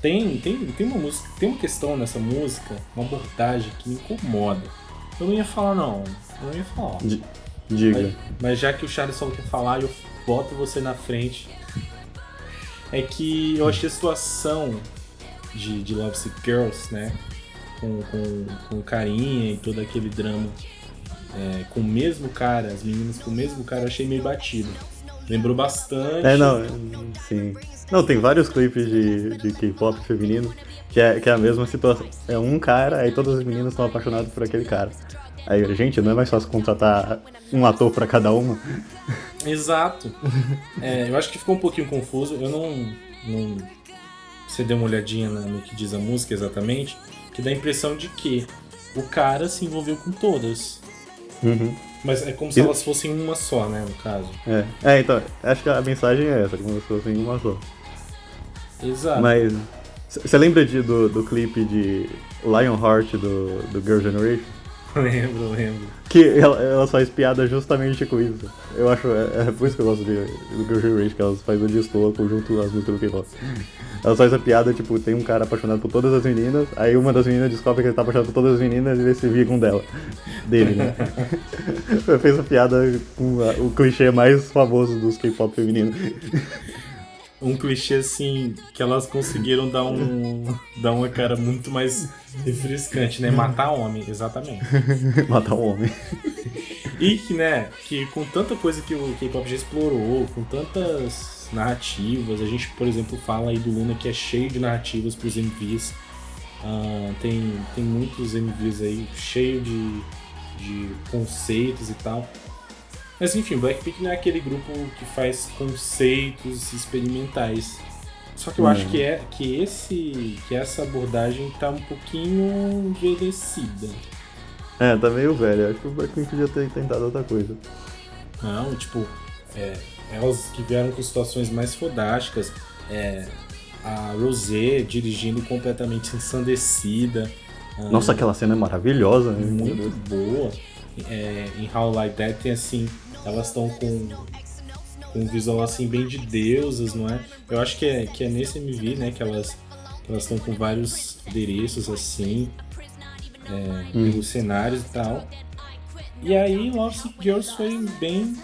tem, tem, tem uma música, tem uma questão nessa música, uma abordagem que me incomoda. Eu não ia falar não, eu não ia falar. Di- Diga. Mas, mas já que o Charles só quer falar, eu boto você na frente. É que eu achei a situação de, de Love Sick Girls, né? Com, com, com carinha e todo aquele drama é, com o mesmo cara, as meninas com o mesmo cara, eu achei meio batido. Lembrou bastante. É, não, sim. Não, tem vários clipes de, de K-pop feminino que é, que é a mesma situação. É um cara, aí todas as meninas estão apaixonadas por aquele cara. Aí, gente, não é mais fácil contratar um ator pra cada uma? Exato. É, eu acho que ficou um pouquinho confuso. Eu não. não você deu uma olhadinha no que diz a música exatamente, que dá a impressão de que o cara se envolveu com todas. Uhum. Mas é como se E- elas fossem uma só, né, no caso. É. é, então, acho que a mensagem é essa, como se fosse em uma só. Exato. Mas, você lembra de, do, do clipe de Lionheart do, do Girl Generation? lembro, lembro. Que ela, ela faz piada justamente com isso. Eu acho, é, é por isso que eu gosto de, do Girl Generation, que elas fazem o destoa conjunto as músicas do K-pop. Elas fazem a piada, tipo, tem um cara apaixonado por todas as meninas, aí uma das meninas descobre que ele tá apaixonado por todas as meninas e vê se vingam dela. Dele, né? Fiz a piada com a- o clichê mais famoso dos K-pop femininos. Um clichê assim que elas conseguiram dar um. dar uma cara muito mais refrescante, né? Matar homem, exatamente. Matar um homem. E que, né, que com tanta coisa que o K-pop já explorou, com tantas narrativas, a gente, por exemplo, fala aí do Luna que é cheio de narrativas pros MVs. Ah, tem, tem muitos MVs aí cheio de, de conceitos e tal. Mas enfim, Blackpink não é aquele grupo que faz conceitos experimentais. Só que eu acho que é que esse que essa abordagem tá um pouquinho envelhecida. É, tá meio velho. Acho que o Blackpink podia ter tentado outra coisa. Não, tipo, é, elas que vieram com situações mais fodásticas. É, a Rosé dirigindo completamente ensandecida. ah, Nossa, aquela cena é maravilhosa, né? Muito boa. É, em How Like That tem assim, elas estão com, com um visual assim bem de deusas, não é? Eu acho que é, que é nesse MV, né, que elas elas estão com vários adereços assim, é, pelos cenários e tal. E aí Love Sick Girls foi bem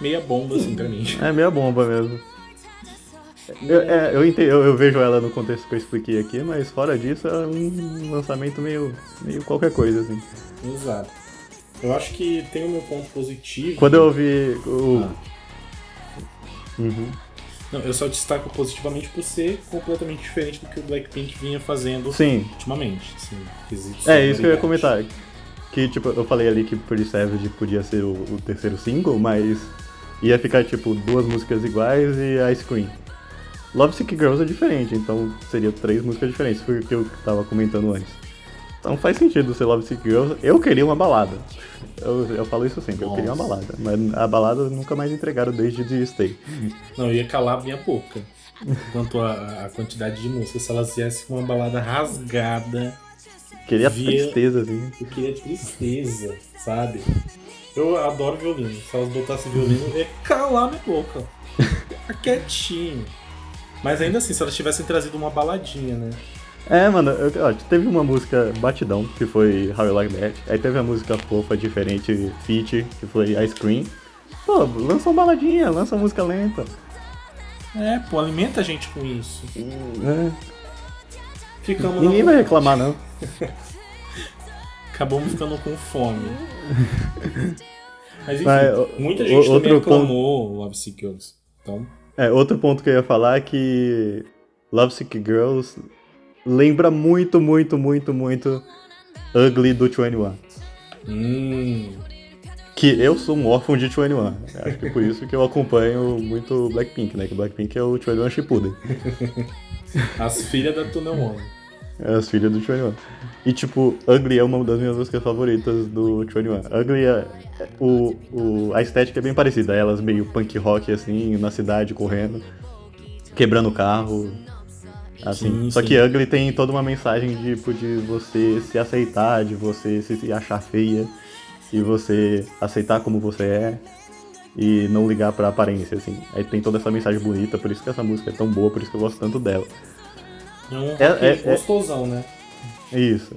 meia bomba assim pra mim. É meia bomba mesmo. Eu, é, eu, entendo, eu, eu vejo ela no contexto que eu expliquei aqui, mas fora disso é um lançamento meio, meio qualquer coisa, assim. Exato. Eu acho que tem o meu ponto positivo. Quando eu ouvi o. Ah. Uhum. Não, eu só destaco positivamente por ser completamente diferente do que o Blackpink vinha fazendo Sim, ultimamente. Assim, é isso que eu ia comentar. Que, tipo, eu falei ali que Pretty Savage podia ser o, o terceiro single, mas ia ficar, tipo, duas músicas iguais e Ice Cream. Love Sick Girls é diferente, então seria três músicas diferentes, foi o que eu tava comentando antes. Então faz sentido ser Love Sick Girls. Eu queria uma balada. Eu, eu falo isso sempre, eu queria uma Nossa. balada. Mas a balada nunca mais entregaram desde The Stay. Não, eu ia calar a minha boca quanto à quantidade de músicas. Se elas viessem com uma balada rasgada, Queria Via- tristeza, assim. eu queria tristeza, sabe? Eu adoro violino. Se elas botassem violino, eu ia calar minha boca. Quietinho. Mas ainda assim, se elas tivessem trazido uma baladinha, né? É, mano, eu- ó, teve uma música batidão, que foi How You Like That. Aí teve a música fofa, diferente, feat, que foi Ice Cream. Pô, lança uma baladinha, lança uma música lenta. É, pô, alimenta a gente com isso. É, Ficamos ninguém vai reclamar, não. Acabamos ficando com fome. Mas enfim, Mas, o- muita o- gente outro também aclamou Love Sick Girls. Então, É, outro ponto que eu ia falar é que Love Sick Girls lembra muito, muito, muito, muito Ugly do 21. Hum. Que eu sou um órfão de 21. Acho que é por isso que eu acompanho muito Blackpink, né? Que Blackpink é o 21 Shippuden. As filhas da Tuna One. É as filhas do 21. E tipo, Ugly é uma das minhas músicas favoritas do 21. Ugly é. O, o, a estética é bem parecida, elas meio punk rock assim, na cidade, correndo, quebrando o carro. Assim. Sim, Só sim. que Ugly tem toda uma mensagem tipo, de você se aceitar, de você se achar feia e você aceitar como você é e não ligar pra aparência, assim. Aí tem toda essa mensagem bonita, por isso que essa música é tão boa, por isso que eu gosto tanto dela. É um É- é- é- gostosão, né? Isso.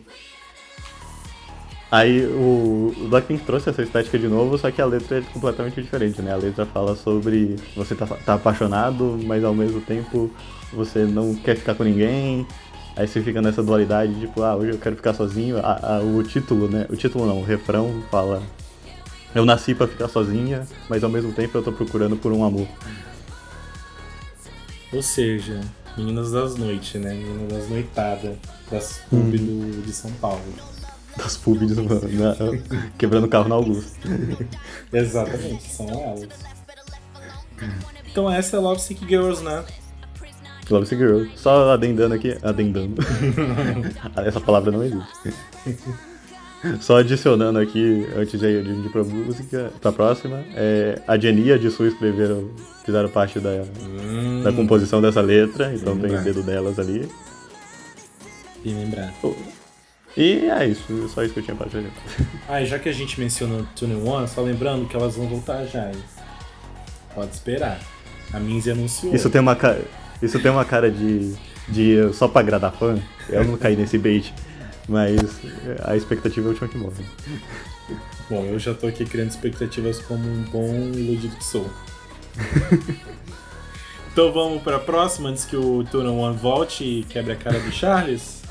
Aí o, o Blackpink trouxe essa estética de novo, só que a letra é completamente diferente, né? A letra fala sobre você tá, tá apaixonado, mas ao mesmo tempo você não quer ficar com ninguém. Aí você fica nessa dualidade, tipo, ah, hoje eu quero ficar sozinho. A- a- o título, né? O título não, o refrão fala. Eu nasci pra ficar sozinha, mas ao mesmo tempo eu tô procurando por um amor. Ou seja, meninas das noites, né? Meninas das noitadas, das pub do, de São Paulo. Das pubs, mano, na- quebrando carro na Augusta. Exatamente, são elas. Então essa é Love Sick Girls, né? Sick Girl. Só adendando aqui, adendando. Essa palavra não existe. Só adicionando aqui, antes de ir pra música, pra próxima, é, a Jenny e a Jisoo escreveram, fizeram parte da, Hum, da composição dessa letra, então tem o dedo delas ali. bem lembrar. E é isso, só isso que eu tinha pra dizer. Ah, e já que a gente mencionou Tune One, só lembrando que elas vão voltar já? Pode esperar. A Minzy anunciou. Isso tem uma cara, isso tem uma cara de, de só pra agradar fã, eu não caí nesse bait, mas a expectativa é o último que morre. Bom, eu já tô aqui criando expectativas como um bom iludido que sou. então vamos pra próxima, antes que o Tune One volte e quebre a cara do Charles.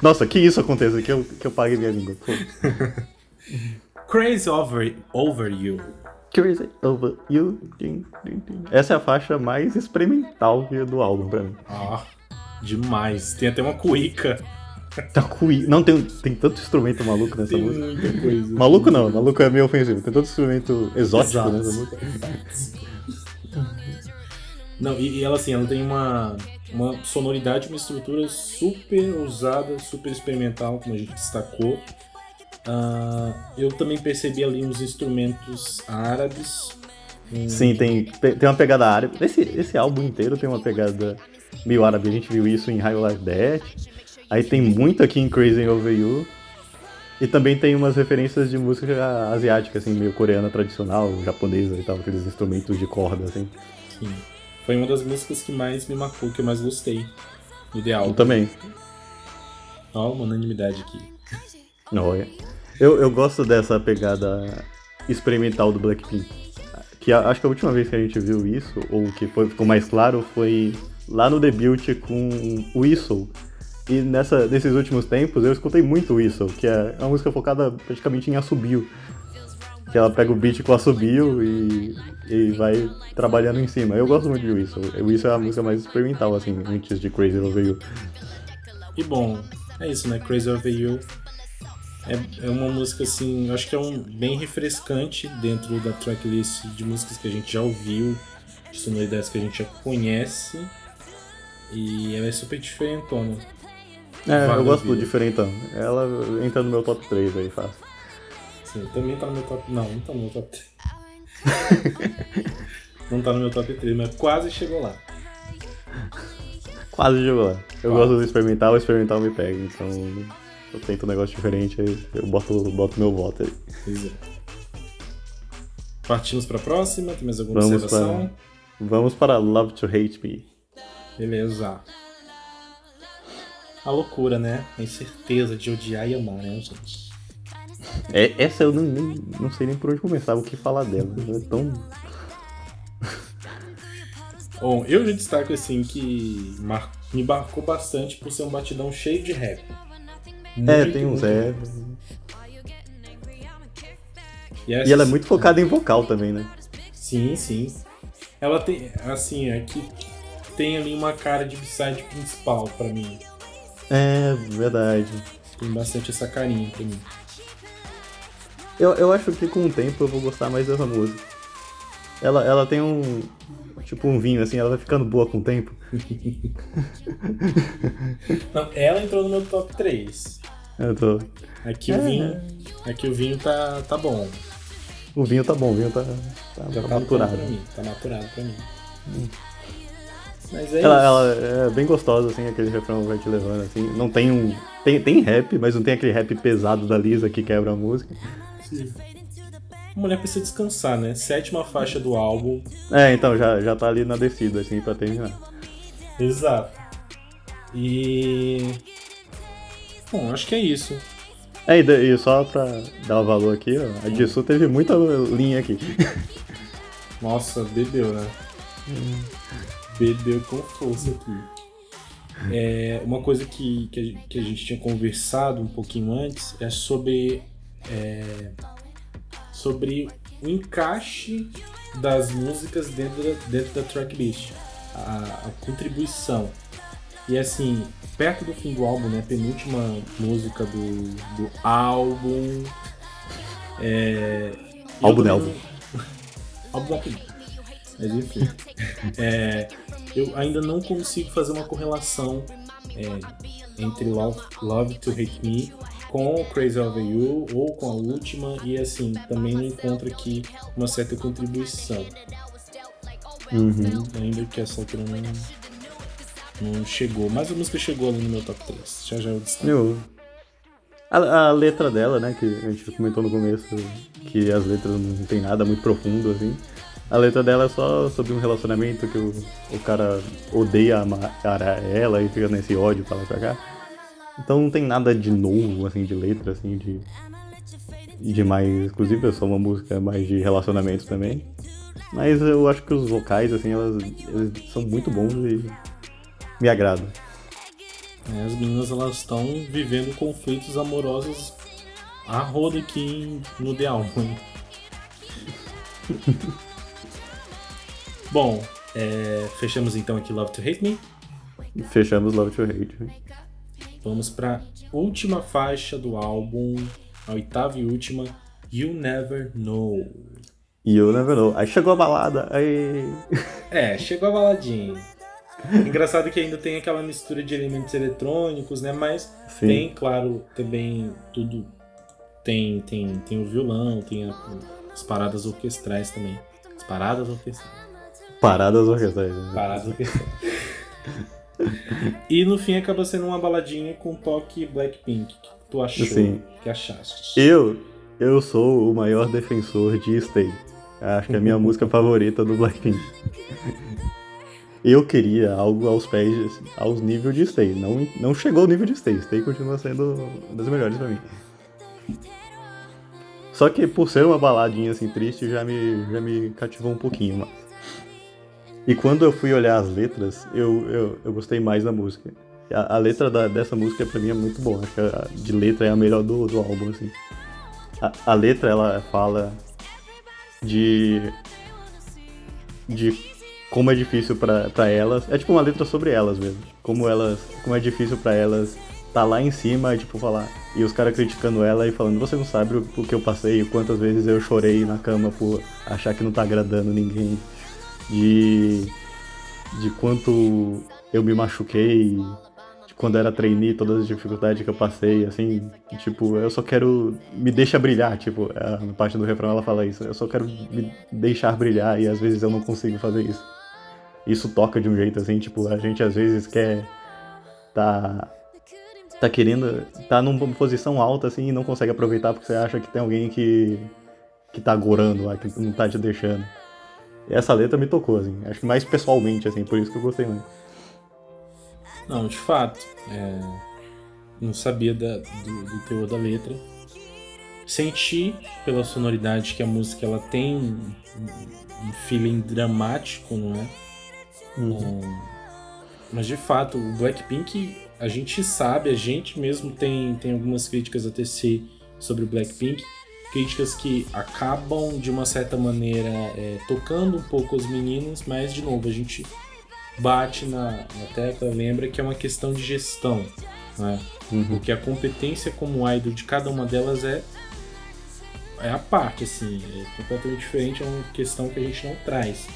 Nossa, que isso aconteça, que eu, que eu pague minha língua. Crazy Over, over You. Crazy over you. Essa é a faixa mais experimental do álbum pra mim. Ah, demais. Tem até uma cuíca. Tá cui- Não, tem, tem tanto instrumento maluco nessa Tem música. muita coisa. Maluco não, maluco é meio ofensivo. Tem tanto instrumento exótico Exato. nessa música. Não, e, e ela assim, ela tem uma, uma sonoridade, uma estrutura super ousada, super experimental, como a gente destacou. Ah, eu também percebi ali uns instrumentos árabes. um- Sim, tem, tem tem uma pegada árabe. Esse, esse álbum inteiro tem uma pegada meio árabe. A gente viu isso em High Life Death. Aí tem muito aqui em Crazy Over You. E também tem umas referências de música asiática, assim, meio coreana tradicional, japonesa e tal, aqueles instrumentos de corda, assim. Sim. Foi uma das músicas que mais me marcou, que eu mais gostei The Eu também. Ó, uma unanimidade aqui. Olha. Eu, eu gosto dessa pegada experimental do Blackpink. Que a- acho que a última vez que a gente viu isso, ou que foi, ficou mais claro, foi lá no debut com Whistle. E nessa, nesses últimos tempos eu escutei muito Whistle, que é uma música focada praticamente em assobio. Que ela pega o beat com assobio e, e vai trabalhando em cima. Eu gosto muito de Whistle. Whistle é a música mais experimental, assim, antes de Crazy Over You. E bom, é isso, né? Crazy Over You é, é uma música assim, eu acho que é um bem refrescante dentro da tracklist de músicas que a gente já ouviu, de sonoridades que a gente já conhece. E ela é super diferentona. É, Vale eu gosto do diferentão. Ela entra no meu top 3 aí, fácil. Sim, também tá no meu top. Não, não tá no meu top 3. não tá no meu top 3, mas quase chegou lá. Quase jogou lá. Eu Quase. gosto do experimental, o experimental me pega. Então eu tento um negócio diferente, aí eu boto, boto meu voto aí. Pois é. Partimos pra próxima, tem mais alguma Vamos observação? para, vamos para Love to Hate Me. Beleza. A loucura, né? A incerteza de odiar e amar, né, gente? É, essa eu não, nem- não sei nem por onde começar, o que falar dela. É tão. Bom, eu já destaco assim que mar- me marcou bastante por ser um batidão cheio de rap. É, Muito, tem uns muito é. E, E ela é muito focada em vocal também, né? Sim, sim. Ela tem, assim, é que tem ali uma cara de side principal pra mim. É, verdade. Tem bastante essa carinha pra mim. Eu, eu acho que com o tempo eu vou gostar mais dessa música. Ela, ela tem um. Tipo um vinho, assim, ela vai ficando boa com o tempo. Não, ela entrou no meu top 3. Eu tô. Aqui o É. vinho. Aqui o vinho tá, tá bom. O vinho tá bom, o vinho tá, tá, Já tá maturado. pra mim. Tá maturado pra mim. Mas é Ela, ela é bem gostosa, assim, aquele refrão vai te levando, assim. Não tem um. Tem, tem rap, mas não tem aquele rap pesado da Lisa que quebra a música. A mulher precisa descansar, né? Sétima faixa do álbum. É, então, já, já tá ali na descida, assim, pra terminar. Exato. E. Bom, acho que é isso. É, e, só pra dar o valor aqui, ó, a Jisoo teve muita linha aqui. Nossa, bebeu, né? Bebeu com força aqui. É, uma coisa que, que, a, que a gente tinha conversado um pouquinho antes é sobre, é, sobre o encaixe das músicas dentro da, dentro da tracklist, a, a contribuição. E assim, perto do fim do álbum, né, penúltima música do, do álbum. É, Álbum, álbum. não- álbum álbum. Mas enfim. É, eu ainda não consigo fazer uma correlação é, entre Love, Love to Hate Me com Crazy Over You ou com a última e assim, também não encontro aqui uma certa contribuição. Uhum. Ainda que essa altura não, não chegou. Mas a música chegou ali no meu top 3. Já já eu destaco. Eu... A, a letra dela, né, que a gente comentou no começo, que as letras não tem nada muito profundo, assim. A letra dela é só sobre um relacionamento que o, o cara odeia amar ela e fica nesse ódio pra lá pra cá. Então não tem nada de novo, assim, de letra, assim, de. De mais. Inclusive é só uma música mais de relacionamentos também. Mas eu acho que os vocais, assim, elas, eles são muito bons e me agradam. É, As meninas elas estão vivendo conflitos amorosos a roda aqui no The Album. Bom, é, fechamos então aqui Love to Hate Me. Fechamos Love to Hate. Vamos para última faixa do álbum, a oitava e última, You Never Know. Eu never know. Aí chegou a balada, aí. É, chegou a baladinha. Engraçado que ainda tem aquela mistura de elementos eletrônicos, né? Mas Sim. tem, claro, também tudo. Tem, tem, tem o violão, tem a- as paradas orquestrais também. As paradas orquestrais. Paradas orquestrais. né? Paradas orquestrais. e no fim acaba sendo uma baladinha com toque Blackpink. Que tu achou? Que achaste? Eu, eu sou o maior defensor de Stay. Acho que é a minha música favorita do Blackpink. Eu queria algo aos pés, aos níveis de Stay. Não, não chegou ao nível de Stay. Stay continua sendo uma das melhores pra mim. Só que por ser uma baladinha assim triste, já me, já me cativou um pouquinho mais. E quando eu fui olhar as letras, eu, eu, eu gostei mais da música. A, a letra da- dessa música pra mim é muito boa. Acho a, de letra é a melhor do, do álbum, assim. A, a letra ela fala de. de como é difícil pra elas. É tipo uma letra sobre elas mesmo. Como elas. Como é difícil pra elas tá lá em cima tipo falar. E os caras criticando ela e falando, você não sabe o, o que eu passei, quantas vezes eu chorei na cama por achar que não tá agradando ninguém. De. de quanto eu me machuquei, de quando era trainee, todas as dificuldades que eu passei, assim, tipo, eu só quero. me deixa brilhar, tipo, a- na parte do refrão ela fala isso, eu só quero me deixar brilhar e às vezes eu não consigo fazer isso. Isso toca de um jeito assim, tipo, a gente às vezes quer tá tá querendo tá numa posição alta assim e não consegue aproveitar porque você acha que tem alguém que que tá agorando lá, que não tá te deixando. E essa letra me tocou assim, acho que mais pessoalmente assim, por isso que eu gostei muito. Não, de fato. é, não sabia da- do, do teor da letra. Senti pela sonoridade que a música ela tem um, um feeling dramático, não é? Um, mas de fato, o Blackpink, a gente sabe, a gente mesmo tem, tem algumas críticas a tecer sobre o Blackpink. Críticas que acabam, de uma certa maneira, é, tocando um pouco as meninas, mas, de novo, a gente bate na, na tecla, lembra que é uma questão de gestão. Né? Uhum. Porque a competência como idol de cada uma delas é é a parte, assim, é completamente diferente, é uma questão que a gente não traz.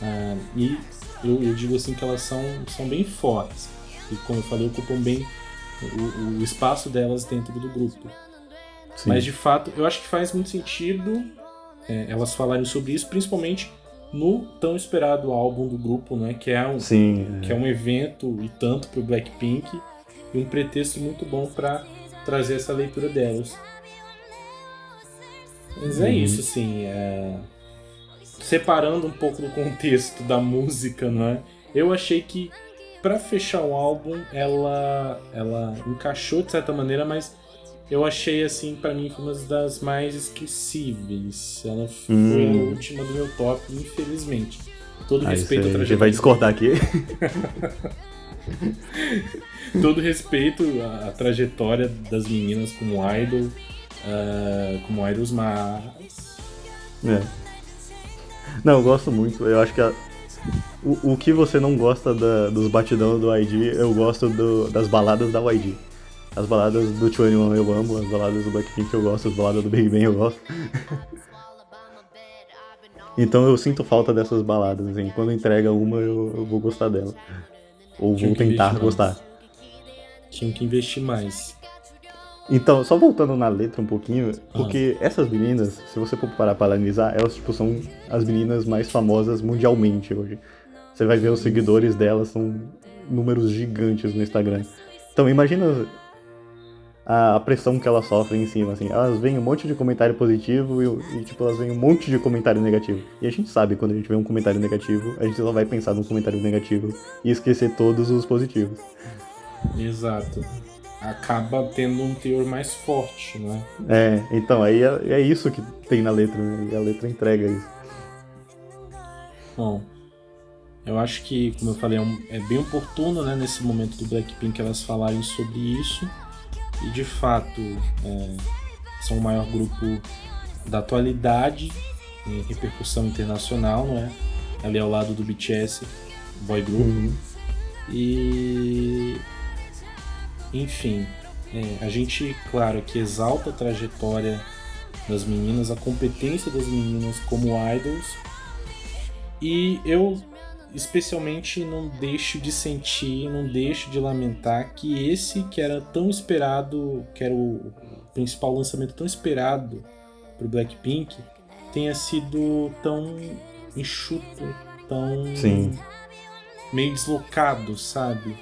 Ah, e eu, eu, digo assim que elas são, são bem fortes. E como eu falei, ocupam bem o, o espaço delas dentro do grupo. Sim. Mas de fato, eu acho que faz muito sentido é, elas falarem sobre isso, principalmente no tão esperado álbum do grupo, né? Que é um, Sim, é. Que é um evento e tanto para o Blackpink e um pretexto muito bom para trazer essa leitura delas. Mas é uhum. isso, assim. É... Separando um pouco do contexto da música, né? Eu achei que para fechar o álbum ela ela encaixou de certa maneira, mas eu achei assim para mim foi uma das mais esquecíveis. Ela foi hum. a última do meu top, infelizmente. Todo ah, respeito à trajetória. vai discordar aqui. Todo respeito à trajetória das meninas como idol, uh, como idols, mas. É. Não, eu gosto muito. Eu acho que a, o, o que você não gosta da, dos batidão do ID, eu gosto do, das baladas da YG. As baladas do 21 eu amo, as baladas do Blackpink eu gosto, as baladas do Big Bang eu gosto. então eu sinto falta dessas baladas, assim. Quando entrega uma, eu, eu vou gostar dela. Ou Tinha vou tentar gostar. Tinha que investir mais. Então, só voltando na letra um pouquinho, porque ah. essas meninas, se você for parar para analisar, elas tipo, são as meninas mais famosas mundialmente hoje. Você vai ver os seguidores delas, são números gigantes no Instagram. Então imagina a, pressão que elas sofrem em cima, assim. Elas veem um monte de comentário positivo e, e, tipo, elas veem um monte de comentário negativo. E a gente sabe, quando a gente vê um comentário negativo, a gente só vai pensar no comentário negativo e esquecer todos os positivos. Exato acaba tendo um teor mais forte, né? É, então, aí é, é isso que tem na letra, né? E a letra entrega isso. Bom, eu acho que, como eu falei, é, um, é bem oportuno, né, nesse momento do Blackpink elas falarem sobre isso. E de fato, é, são o maior grupo da atualidade em repercussão internacional, não é? Ali ao lado do BTS, boy group. Uhum. E enfim, é, a gente, claro, que exalta a trajetória das meninas, a competência das meninas como idols. E eu, especialmente, não deixo de sentir, não deixo de lamentar que esse que era tão esperado, que era o principal lançamento tão esperado para o Blackpink, tenha sido tão enxuto, tão Sim. meio deslocado, sabe?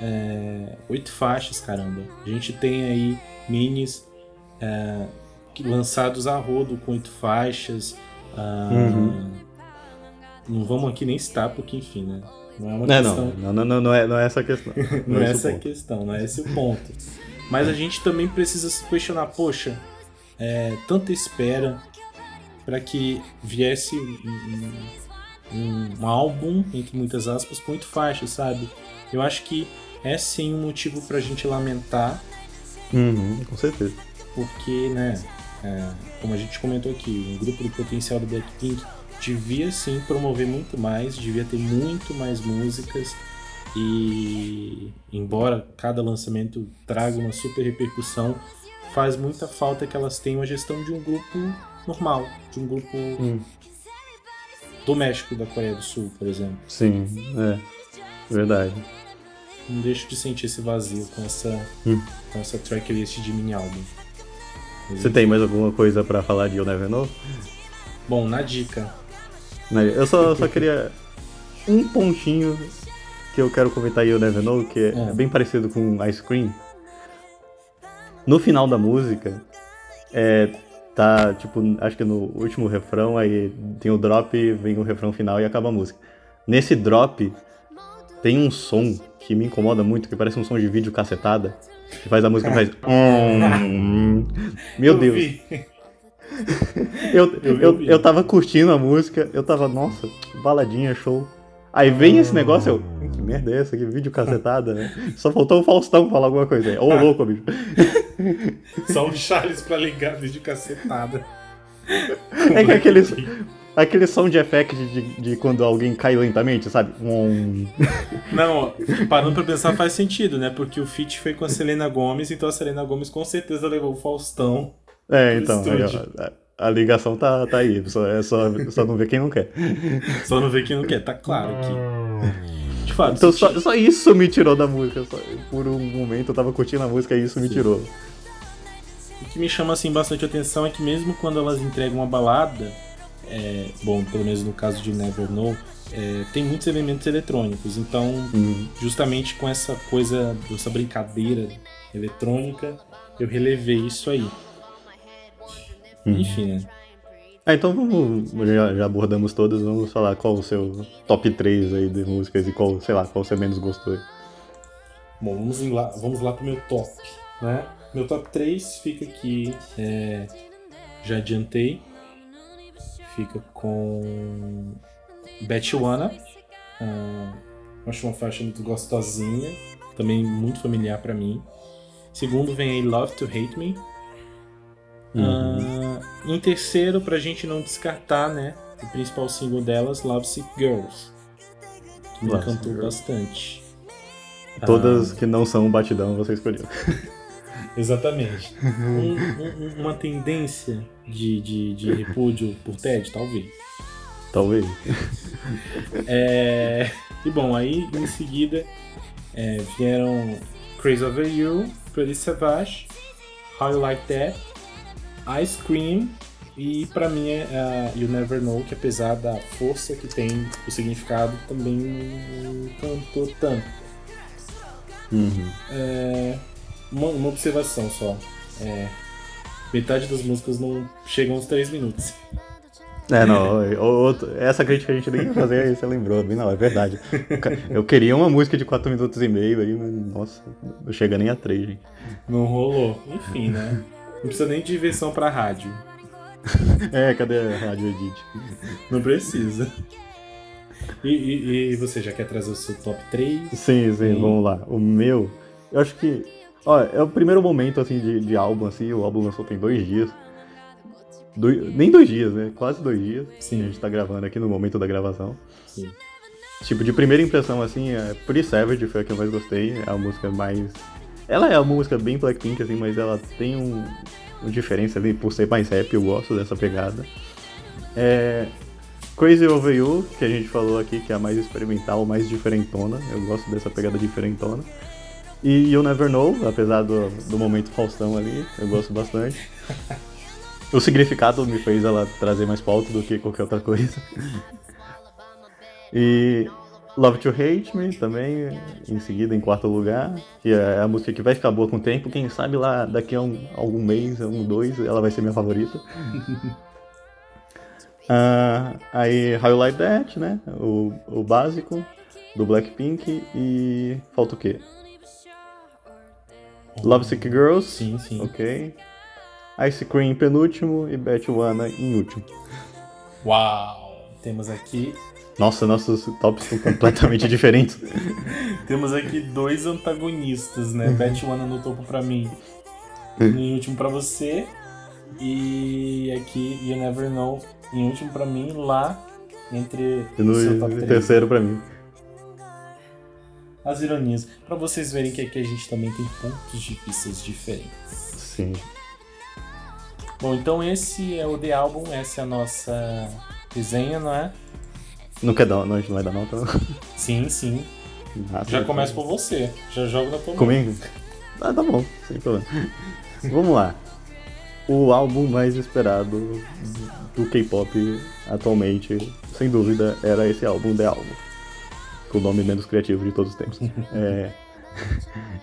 é, oito faixas, caramba. A gente tem aí minis é, lançados a rodo com oito faixas. Ah, uhum. Não vamos aqui nem citar, porque enfim, né? Não é uma não, questão. Não, não, não, não, é, não é essa a questão. Não, não é, é essa a questão, não é esse o ponto. Mas a gente também precisa se questionar, poxa, é, tanta espera para que viesse um, um, um, álbum, entre muitas aspas, com oito faixas, sabe? Eu acho que é sim um motivo pra gente lamentar. Uhum, com certeza. Porque, né, é, como a gente comentou aqui, o grupo de potencial do Blackpink devia sim promover muito mais, devia ter muito mais músicas e embora cada lançamento traga uma super repercussão, faz muita falta que elas tenham a gestão de um grupo normal, de um grupo hum. doméstico da Coreia do Sul, por exemplo. Sim, é verdade não deixo de sentir esse vazio com essa, hum. com essa tracklist de mini álbum. Você tem mais alguma coisa para falar de You Never Know? Bom, na dica. Eu só, só queria um pontinho que eu quero comentar aí You Never Know, que é, é bem parecido com Ice Cream. No final da música, é, tá, tipo, acho que no último refrão, aí tem o drop, vem o refrão final e acaba a música. Nesse drop, tem um som que me incomoda muito, que parece um som de vídeo cacetada, que faz a música faz. Meu eu Deus. Eu, eu, eu, eu tava curtindo a música, eu tava, nossa, baladinha, show. Aí vem esse negócio, eu. Que merda é essa? Que vídeo cacetada, né? Só faltou o Faustão falar alguma coisa aí. Ô, oh, louco, bicho. Só o Charles pra ligar vídeo cacetada. É que aqueles. Aquele som de effect de, de, quando alguém cai lentamente, sabe? Um... Não, parando pra pensar faz sentido, né? Porque o feat foi com a Selena Gomes, então a Selena Gomes com certeza levou o Faustão É, então, aí, ó, a, a ligação tá, tá aí. Só, é só, só não ver quem não quer. Só não ver quem não quer, tá claro aqui. De fato. Então só, só isso me tirou da música. Só, por um momento eu tava curtindo a música e isso me tirou. O que me chama assim bastante atenção é que mesmo quando elas entregam uma balada, é, bom, pelo menos no caso de Never Know, é, tem muitos elementos eletrônicos. Então, Uhum. justamente com essa coisa, essa brincadeira eletrônica, eu relevei isso aí. Uhum. Enfim, né? Ah, então vamos. Já, já abordamos todas, vamos falar qual o seu top 3 aí de músicas e qual, sei lá, qual você menos gostou. Bom, vamos lá, vamos lá pro meu top, né? Meu top 3 fica aqui, é, já adiantei, fica com Betchuana, ah, acho uma faixa muito gostosinha, também muito familiar pra mim. Segundo vem aí Love to Hate Me. Ah, em terceiro, pra gente não descartar, né, o principal single delas, Lovesick Girls, que me encantou Girls. bastante. Todas que não são um batidão você escolheu. Exatamente. Um- um- uma tendência de, de, de repúdio por Ted, talvez. Talvez. É, E bom, aí em seguida é, vieram Crazy Over You, Pretty Savage, How You Like That, Ice Cream e pra mim é a You Never Know, que apesar da força que tem o significado, também não cantou tanto. Uhum. É, uma, uma observação só. É, metade das músicas não chegam aos 3 minutos. É, não, outro- essa crítica a gente nem ia fazer, aí você lembrou. Não, é verdade. Eu queria uma música de 4 minutos e meio aí, mas nossa, não chega nem a 3, gente. Não rolou. Enfim, né? Não precisa nem de versão pra rádio. É, cadê a Rádio Edit? Não precisa. E, e- e você já quer trazer o seu top 3? Sim, sim, Sim. vamos lá. O meu, eu acho que. Ó, é o primeiro momento assim de, de álbum, assim, o álbum lançou tem dois dias. Doi- nem dois dias, né? Quase dois dias. Sim. A gente tá gravando aqui no momento da gravação. Sim. Tipo, de primeira impressão, assim, é Pretty Savage foi a que eu mais gostei. É a música mais. Ela é uma música bem Blackpink, assim, mas ela tem um, uma diferença ali por ser mais rap, eu gosto dessa pegada. É. Crazy Over You, que a gente falou aqui, que é a mais experimental, mais diferentona. Eu gosto dessa pegada diferentona. E You Never Know, apesar do, do momento Faustão ali, eu gosto bastante. O significado me fez ela trazer mais pauta do que qualquer outra coisa. E Love to Hate Me também, em seguida, em quarto lugar, que é a música que vai ficar boa com o tempo. Quem sabe lá daqui a um, algum mês, um, dois, ela vai ser minha favorita. Ah, aí How You Like That, né? O, o básico do Blackpink e falta o quê? Lovesick Girls, Sim, sim. ok. Ice Cream em penúltimo e Betwana em último. Uau! Temos aqui, Nossa, nossos tops estão completamente diferentes. temos aqui dois antagonistas, né? Betwana no topo pra mim, em último pra você. E aqui You Never Know em último pra mim, lá entre E o seu top no 3. terceiro pra mim. As ironias. Pra vocês verem que aqui a gente também tem pontos de vistas diferentes. Sim. Bom, então esse é o The Album, essa é a nossa resenha, não é? Não quer dar, não, a gente não vai dar nota, não. Sim, sim. Ah, Já tá. começa por você. Já jogo na mão. Comigo? Ah, tá bom, sem problema. Vamos lá. O álbum mais esperado do K-pop atualmente, sem dúvida, era esse álbum, The Album. Com o nome menos criativo de todos os tempos. É,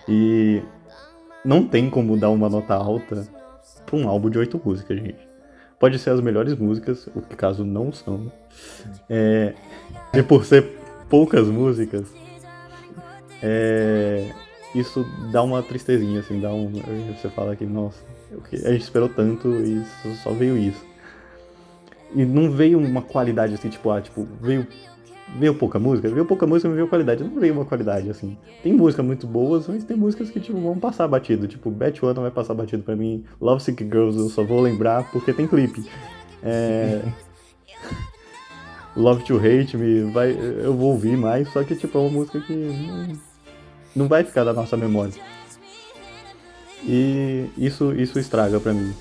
e não tem como dar uma nota alta pra um álbum de oito músicas, gente. Pode ser as melhores músicas, o que caso não são. É, e por ser poucas músicas, é, isso dá uma tristezinha, assim, dá um. Você fala que, nossa, a gente esperou tanto e só veio isso. E não veio uma qualidade assim, tipo, ah, tipo, veio. Veio pouca música, veio pouca música, mas veio qualidade. Não veio uma qualidade, assim. Tem músicas muito boas, mas tem músicas que, tipo, vão passar batido. Tipo, Bet One vai passar batido pra mim. Love Sick Girls eu só vou lembrar porque tem clipe. É. Love to Hate Me, vai, eu vou ouvir mais, só que tipo, é uma música que não, não vai ficar da nossa memória. E isso, isso estraga pra mim.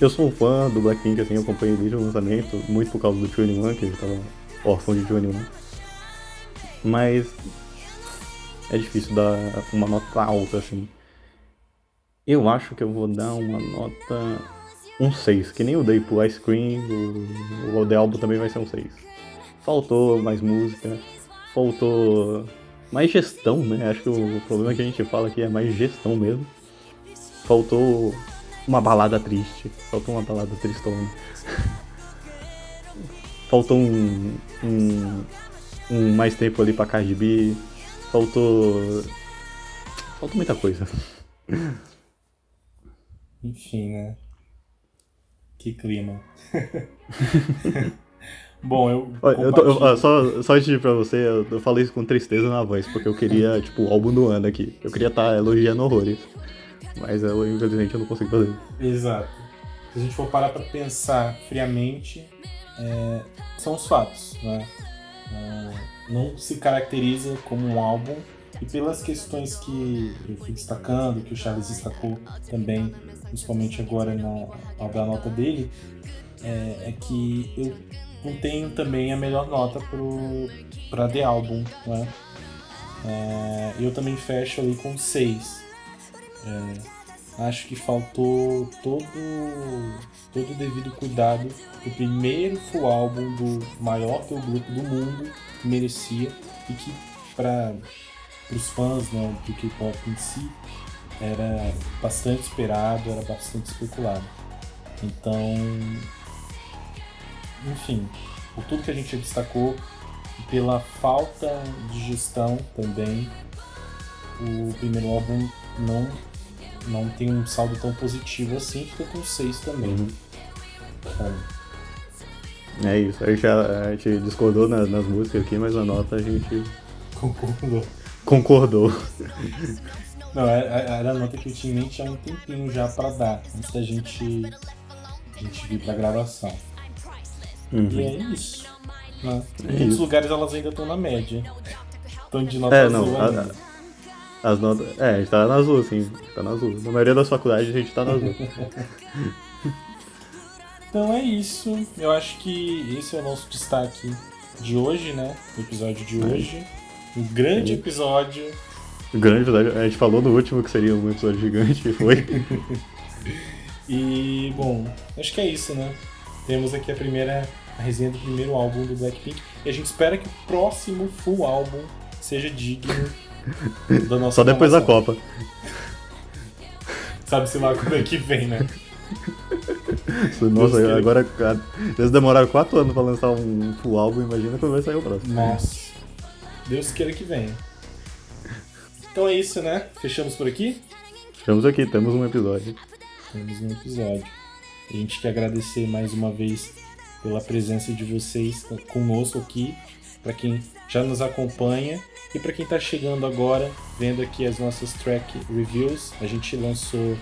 Eu sou um fã do Blackpink, assim, eu acompanhei desde o lançamento, muito por causa do 21, que ele tava órfão de 21. Mas é difícil dar uma nota alta, assim. Eu acho que eu vou dar uma nota. um 6, que nem eu dei pro Ice Cream, o, o The Album também vai ser um 6. Faltou mais música, faltou mais gestão, né? Acho que o problema que a gente fala aqui é mais gestão mesmo. Faltou uma balada triste, faltou uma balada tristona. faltou um, um, um mais tempo ali pra Cardi B, faltou. faltou muita coisa. Enfim, né? Que clima. Bom, eu. eu, tô, eu só, só antes de ir pra você, eu, eu, falei isso com tristeza na voz, porque eu queria, tipo, o álbum do ano aqui. Eu queria estar tá elogiando horrores. Mas eu, infelizmente, eu não consigo fazer. Exato. Se a gente for parar pra pensar friamente, é, são os fatos, né? É, não se caracteriza como um álbum e pelas questões que eu fui destacando, que o Charles destacou também, principalmente agora na, nota dele, é, é, que eu não tenho também a melhor nota para The Album, né? É, eu também fecho ali com 6. É, acho que faltou todo todo o devido cuidado do primeiro full álbum do maior teu grupo do mundo merecia e que para os fãs né, do K-pop em si era bastante esperado, era bastante especulado. Então, enfim, por tudo que a gente destacou pela falta de gestão também, o primeiro álbum não, não tem um saldo tão positivo assim, fica com 6 também. Uhum. É isso, a gente, a, gente discordou nas, nas músicas aqui, mas a nota a gente. Concordou. Concordou. Não, era, é, é, era a nota que eu tinha em mente há um tempinho já pra dar, antes da gente, a gente vir pra gravação. Uhum. E é isso. Né? Em é muitos isso. lugares elas ainda estão na média. Estão de nota é, não, a, as notas. É, a gente tá na azul, sim. Tá na azul. Na maioria das faculdades a gente tá na azul. então é isso. Eu acho que esse é o nosso destaque de hoje, né? O episódio de hoje. Um grande episódio. Um grande episódio. A gente falou no último que seria um episódio gigante e foi. e, bom, acho que é isso, né? Temos aqui a primeira a resenha do primeiro álbum do Blackpink. E a gente espera que o próximo full álbum seja digno Só depois da Copa. Sabe-se lá quando é que vem, né? Nossa, Deus agora eles demoraram 4 anos pra lançar um full álbum, imagina quando vai sair o próximo. Nossa. Deus queira que venha. Então é isso, né? Fechamos por aqui? Fechamos aqui, temos um episódio. Temos um episódio. A gente quer agradecer mais uma vez pela presença de vocês conosco aqui, para quem já nos acompanha e para quem está chegando agora, vendo aqui as nossas track reviews. A gente lançou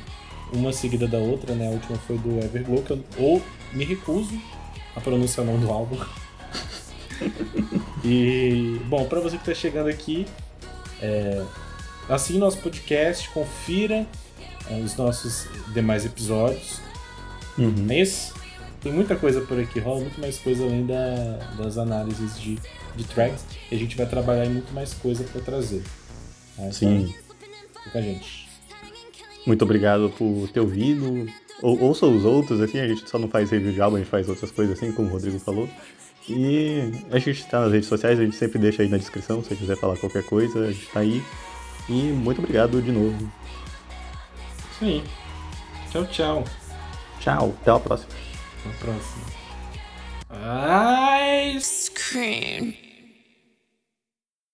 uma seguida da outra, né? A última foi do Everglow, que eu ou me recuso a pronunciar o nome do álbum. e, bom, para você que está chegando aqui, é, assine nosso podcast, confira é, os nossos demais episódios. Uhum. É isso? Tem muita coisa por aqui, rola muito mais coisa além da, das análises de, de tracks. E a gente vai trabalhar em muito mais coisa para trazer. Tá? Sim. Então, fica a gente. Muito obrigado por ter ouvido. Ou, ouça os outros, assim, a gente só não faz review de álbum, a gente faz outras coisas assim, como o Rodrigo falou. E a gente está nas redes sociais, a gente sempre deixa aí na descrição, se você quiser falar qualquer coisa, a gente tá aí. E muito obrigado de novo. Sim. Tchau, tchau. Tchau, até a próxima. Até a próxima. Ice cream.